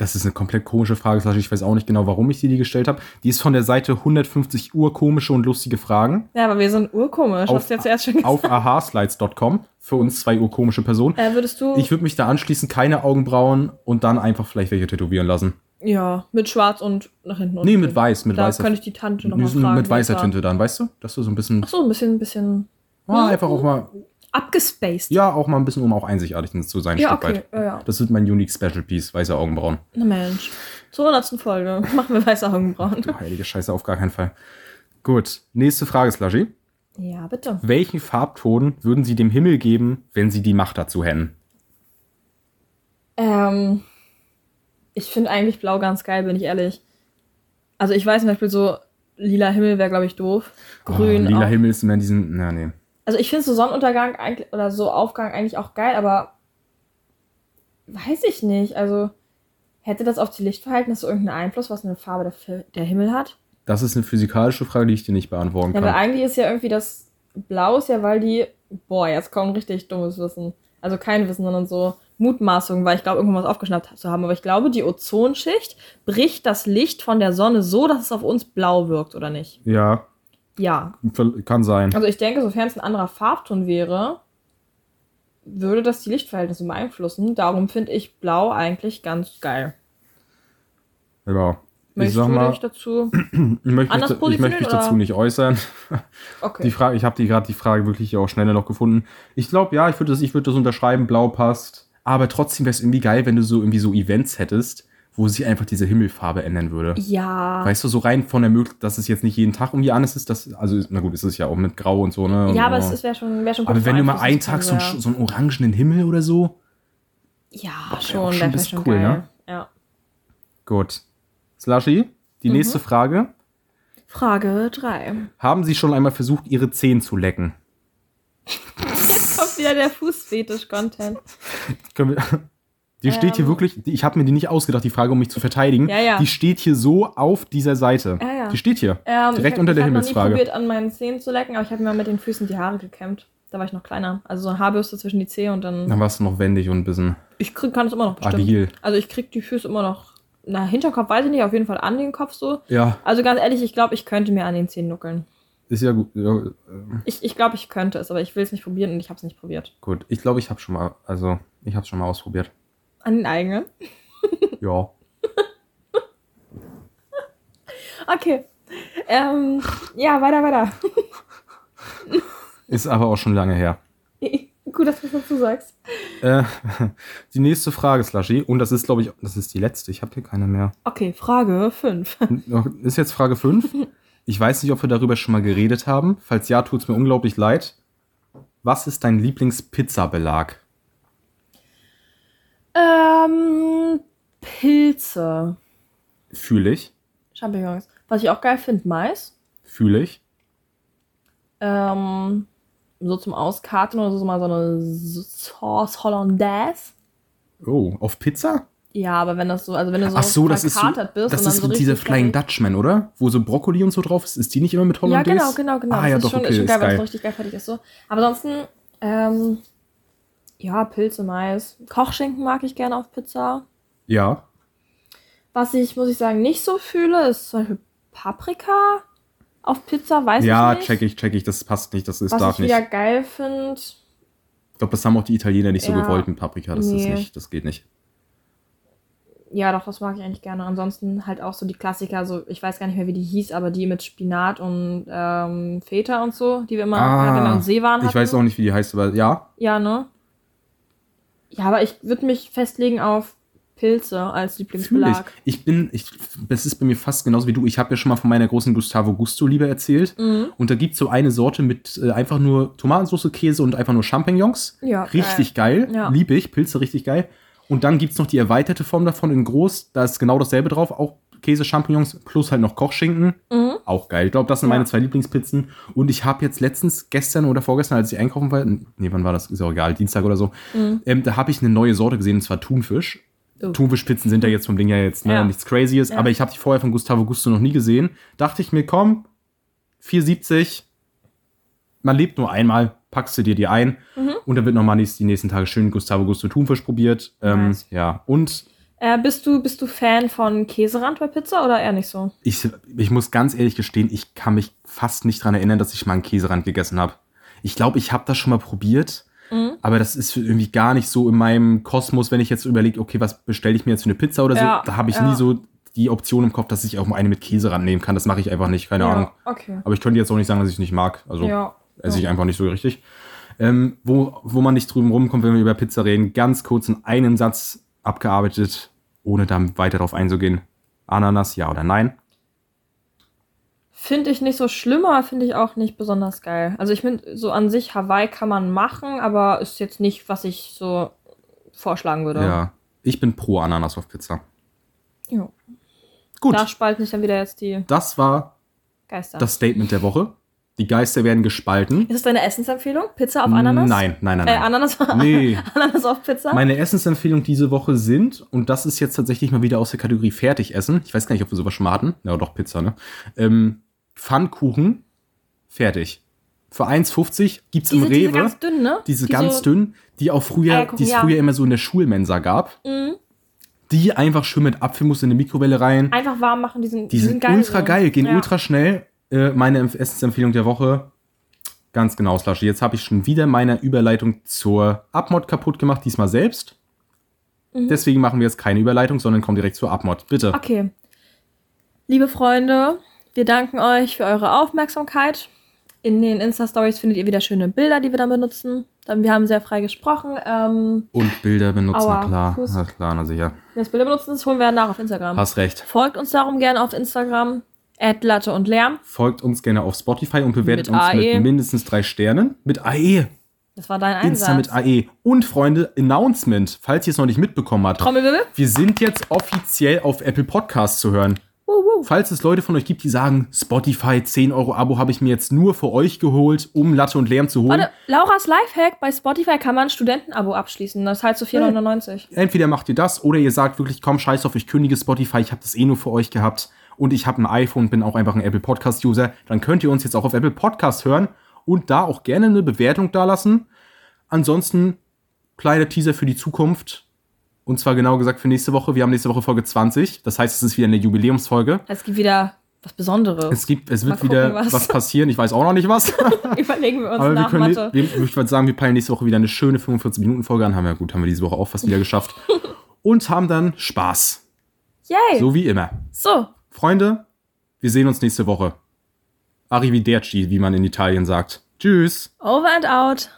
Das ist eine komplett komische Frage. Ich weiß auch nicht genau, warum ich dir die gestellt habe. Die ist von der Seite 150 Uhr komische und lustige Fragen Ja, aber wir sind urkomisch. Auf- Hast du ja zuerst schon gesagt. auf ahaslides.com. Für uns zwei urkomische Personen. Äh, würdest du. Ich würde mich da anschließen, keine Augenbrauen und dann einfach vielleicht welche tätowieren lassen. ja, mit schwarz und nach hinten. Nee, mit weiß, mit da weißer könnte ich die Tante noch mal mit, fragen. mit weißer da- Tinte dann, weißt du? Dass du so ein bisschen, Ach so, ein bisschen, ein bisschen ah, einfach auch mal, abgespaced. ja, auch mal ein bisschen, um auch einzigartig zu sein, ein Ja, Stück okay. weit. Ja, ja. Das wird mein Unique Special Piece, weiße Augenbrauen. Na Mensch. Zur 100. Folge *laughs* machen wir weiße Augenbrauen. Oh, heilige Scheiße, auf gar keinen Fall. Gut, nächste Frage, Slushy. Ja, bitte. Welchen Farbton würden Sie dem Himmel geben, wenn Sie die Macht dazu hätten? Ähm, ich finde eigentlich blau ganz geil, bin ich ehrlich. Also ich weiß zum Beispiel so, lila Himmel wäre, glaube ich, doof. Grün Oh, lila auch. Himmel ist immer diesen, na nee. Also ich finde so Sonnenuntergang eigentlich, oder so Aufgang eigentlich auch geil, aber weiß ich nicht. Also hätte das auf die Lichtverhältnisse irgendeinen Einfluss, was eine Farbe der, der Himmel hat? Das ist eine physikalische Frage, die ich dir nicht beantworten Ja, kann. aber eigentlich ist ja irgendwie das Blau ist ja, weil die, boah, jetzt kommt richtig dummes Wissen. Also kein Wissen, sondern so Mutmaßung, weil ich glaube, irgendwo was aufgeschnappt zu haben. Aber ich glaube, die Ozonschicht bricht das Licht von der Sonne so, dass es auf uns blau wirkt, oder nicht? ja, Ja. kann sein. Also ich denke, sofern es ein anderer Farbton wäre, würde das die Lichtverhältnisse beeinflussen. Darum finde ich blau eigentlich ganz geil. Ja. Ich Möchtest sag du mal, dich dazu? *clears throat* ich möchte, mich, anders da- ich möchte mich positionieren, dazu oder? nicht äußern. *laughs* Okay. Die Frage, ich habe die gerade die Frage wirklich auch schneller noch gefunden. Ich glaube, ja, ich würde das, ich würde das unterschreiben, blau passt. Aber trotzdem wäre es irgendwie geil, wenn du so irgendwie so Events hättest, wo sich einfach diese Himmelfarbe ändern würde. ja. Weißt du, so rein von der Möglichkeit, dass es jetzt nicht jeden Tag irgendwie anders ist, das, also, na gut, ist es ja auch mit Grau und so, ne? Und, ja, aber es wäre schon, wär schon Aber wenn du mal einen Tag so, so einen orangenen Himmel oder so. Ja, auch schon, bisschen schon cool, geil. ne? Ja. Gut. Slushy, die Mhm. nächste Frage. Frage 3. Haben Sie schon einmal versucht, Ihre Zehen zu lecken? *laughs* Jetzt kommt wieder der Fußfetisch-Content. Können wir, die steht hier Ähm. wirklich, die, ich habe mir die nicht ausgedacht, die Frage, um mich zu verteidigen. Ja, ja. Die steht hier so auf dieser Seite. Ja, ja. Die steht hier. Ähm, Direkt ich unter hab, der ich hab Himmelsfrage. nie probiert, an meinen Zehen zu lecken, aber ich habe mir mal mit den Füßen die Haare gekämmt. Da war ich noch kleiner. Also so eine Haarbürste zwischen die Zehen und dann. Dann warst du noch wendig und ein bisschen Ich krieg, kann es immer noch bestimmt. abil. Also ich krieg die Füße immer noch. Na, Hinterkopf weiß ich nicht, auf jeden Fall an den Kopf so. Ja, Also ganz ehrlich, ich glaube, ich könnte mir an den Zehen nuckeln. ist ja gut. Ja, äh, Ich, ich glaube, ich könnte es, aber ich will es nicht probieren und ich habe es nicht probiert. gut. Ich glaube, ich habe schon mal, also ich habe schon mal ausprobiert. An den eigenen. *laughs* Ja. Okay. Ähm, ja, weiter, weiter. Ist aber auch schon lange her. *laughs* Gut, dass du es dazu sagst. Äh, *laughs* die nächste Frage, Slushy. Und das ist, glaube ich, das ist die letzte. Ich habe hier keine mehr. Okay, Frage 5. Ist jetzt Frage 5. Ich weiß nicht, ob wir darüber schon mal geredet haben. Falls ja, tut es mir unglaublich leid. Was ist dein Lieblingspizzabelag? Ähm, Pilze. Fühle ich. Champignons. Was ich auch geil finde, Mais. Fühle ich. Ähm, so zum Auskarten oder so mal so eine Sauce Hollandaise. Oh, auf Pizza? Ja, aber wenn das so, also wenn du so, Ach so, das ist so, bist das ist so richtig Flying Dutchman, oder? Wo so Brokkoli und so drauf ist. Ist die nicht immer mit Ja, Hollandaise? genau, genau, genau. Ah, das ja, ist doch, schon, okay, ist schon ist geil, es geil. so richtig geil fertig ist. So. Aber ansonsten, ähm, ja, Pilze, Mais. Kochschinken mag ich gerne auf Pizza. Ja. Was ich, muss ich sagen, nicht so fühle, ist zum Beispiel Paprika auf Pizza, weiß Ja, ich nicht. check ich, check ich. Das passt nicht. Das ist, Was darf ich nicht. wieder geil finde, Ich glaube, das haben auch die Italiener nicht so Ja. gewollt mit Paprika. Das ist Nee. nicht, das geht nicht. ja doch, das mag ich eigentlich gerne. Ansonsten halt auch so die Klassiker, so ich weiß gar nicht mehr, wie die hieß, aber die mit Spinat und ähm, Feta und so, die wir immer, Ah, wenn wir im See waren. Ich weiß auch nicht, wie die heißt, aber ja. Ja, ne? Ja, aber ich würde mich festlegen auf Pilze als Fühle ich. Lieblingsbelag. Ich bin, ich, das ist bei mir fast genauso wie du. Ich habe ja schon mal von meiner großen Gustavo Gusto Liebe erzählt. Mhm. Und da gibt es so eine Sorte mit äh, einfach nur Tomatensauce, Käse und einfach nur Champignons. Ja, Richtig geil. Ja. Liebe ich. Pilze richtig geil. Und dann gibt es noch die erweiterte Form davon in groß. Da ist genau dasselbe drauf. Auch Käse, Champignons plus halt noch Kochschinken. Mhm. Auch geil. Ich glaube, das sind Ja. meine zwei Lieblingspizzen. Und ich habe jetzt letztens, gestern oder vorgestern, als ich einkaufen war, nee, wann war das? Ist auch egal, Dienstag oder so, Mhm. ähm, da habe ich eine neue Sorte gesehen, und zwar Thunfisch. Oh. Thunfischpizzen sind ja jetzt vom Ding ja jetzt ne, Ja. nichts Crazyes, Ja. aber ich habe die vorher von Gustavo Gusto noch nie gesehen. Dachte ich mir, komm, 4,70, man lebt nur einmal, packst du dir die ein Mhm. und dann wird nochmal die nächsten Tage schön Gustavo Gusto Thunfisch probiert. Ähm, Nice. Ja, und Äh, bist, du, bist du Fan von Käserand bei Pizza oder eher nicht so? Ich, ich muss ganz ehrlich gestehen, ich kann mich fast nicht dran erinnern, dass ich mal einen Käserand gegessen habe. Ich glaube, ich habe das schon mal probiert, Mhm. aber das ist irgendwie gar nicht so in meinem Kosmos, wenn ich jetzt überlege, okay, was bestelle ich mir jetzt für eine Pizza oder so. Ja, Da habe ich ja. nie so die Option im Kopf, dass ich auch mal eine mit Käserand nehmen kann. Das mache ich einfach nicht, keine Ahnung. okay. Aber ich könnte jetzt auch nicht sagen, dass ich es nicht mag. Also Ja. esse ich einfach nicht so richtig. Ähm, wo, wo man nicht drüben rumkommt, wenn wir über Pizza reden, ganz kurz in einem Satz abgearbeitet, ohne dann weiter darauf einzugehen. Ananas, ja oder nein? Finde ich nicht so schlimm, aber finde ich auch nicht besonders geil. Also ich finde, so an sich Hawaii kann man machen, aber ist jetzt nicht, was ich so vorschlagen würde. Ja. Ich bin pro Ananas auf Pizza. Ja. Gut, Da spalten sich dann wieder jetzt die das war Geister. das Statement der Woche. Die Geister werden gespalten. ist es deine Essensempfehlung? Pizza auf Ananas? Nein, nein, nein. Äh. Ananas, Nee. *laughs* Ananas auf Pizza? Meine Essensempfehlungen diese Woche sind, und das ist jetzt tatsächlich mal wieder aus der Kategorie Fertigessen. Ich weiß gar nicht, ob wir sowas schon mal hatten. Ja, doch, Pizza, ne? Ähm, Pfannkuchen, fertig. Für 1,50 gibt's im diese, diese Rewe. ganz dünn, ne? diese Die ganz so, dünn, die auch früher, die es ja. früher immer so in der Schulmensa gab. Mhm. Die einfach schön mit Apfelmus in eine Mikrowelle rein. Einfach warm machen, die sind, Die sind geil ultra geil, gehen Ja. ultra schnell. Äh, meine Empf- Essensempfehlung der Woche. Ganz genau, Slashy. Jetzt habe ich schon wieder meine Überleitung zur Abmod kaputt gemacht, diesmal selbst. Mhm. Deswegen machen wir jetzt keine Überleitung, sondern kommen direkt zur Abmod. Bitte. Okay. Liebe Freunde, wir danken euch für eure Aufmerksamkeit. In den Insta-Stories findet ihr wieder schöne Bilder, die wir dann benutzen. Wir haben sehr frei gesprochen. Ähm, Und Bilder benutzen, Aua, klar. Fuß. Na klar, na sicher. das Bilder benutzen, das holen wir nach auf Instagram. Hast recht. Folgt uns darum gerne auf Instagram. Latte und Lärm. Folgt uns gerne auf Spotify und bewertet Mit uns AE. mit mindestens drei Sternen. Mit AE. Das war dein Einsatz. Insta mit AE. Und Freunde, Announcement, falls ihr es noch nicht mitbekommen habt. Trommelwirbel. Wir sind jetzt offiziell auf Apple Podcasts zu hören. Wuh. Falls es Leute von euch gibt, die sagen, Spotify 10 Euro Abo habe ich mir jetzt nur für euch geholt, um Latte und Lärm zu holen. Warte, Lauras Lifehack, bei Spotify kann man ein Studentenabo abschließen. Das heißt so 4,99. Entweder macht ihr das oder ihr sagt wirklich, komm, scheiß auf, ich kündige Spotify, ich habe das eh nur für euch gehabt und ich habe ein iPhone, bin auch einfach ein Apple Podcast User. Dann könnt ihr uns jetzt auch auf Apple Podcast hören und da auch gerne eine Bewertung dalassen. Ansonsten kleiner Teaser für die Zukunft. Und zwar genau gesagt für nächste Woche. Wir haben nächste Woche Folge 20. Das heißt, es ist wieder eine Jubiläumsfolge. Es gibt wieder was Besonderes. Es gibt, es wird gucken, wieder was. was. passieren. Ich weiß auch noch nicht was. *laughs* Überlegen wir uns Aber wir nach können, Mathe. wir, ich würde sagen, wir peilen nächste Woche wieder eine schöne 45-Minuten-Folge an. Haben wir gut, haben wir diese Woche auch fast wieder geschafft. *laughs* Und haben dann Spaß. Yay! So. So wie immer. Freunde, wir sehen uns nächste Woche. Arrivederci, wie man in Italien sagt. Tschüss. over and out.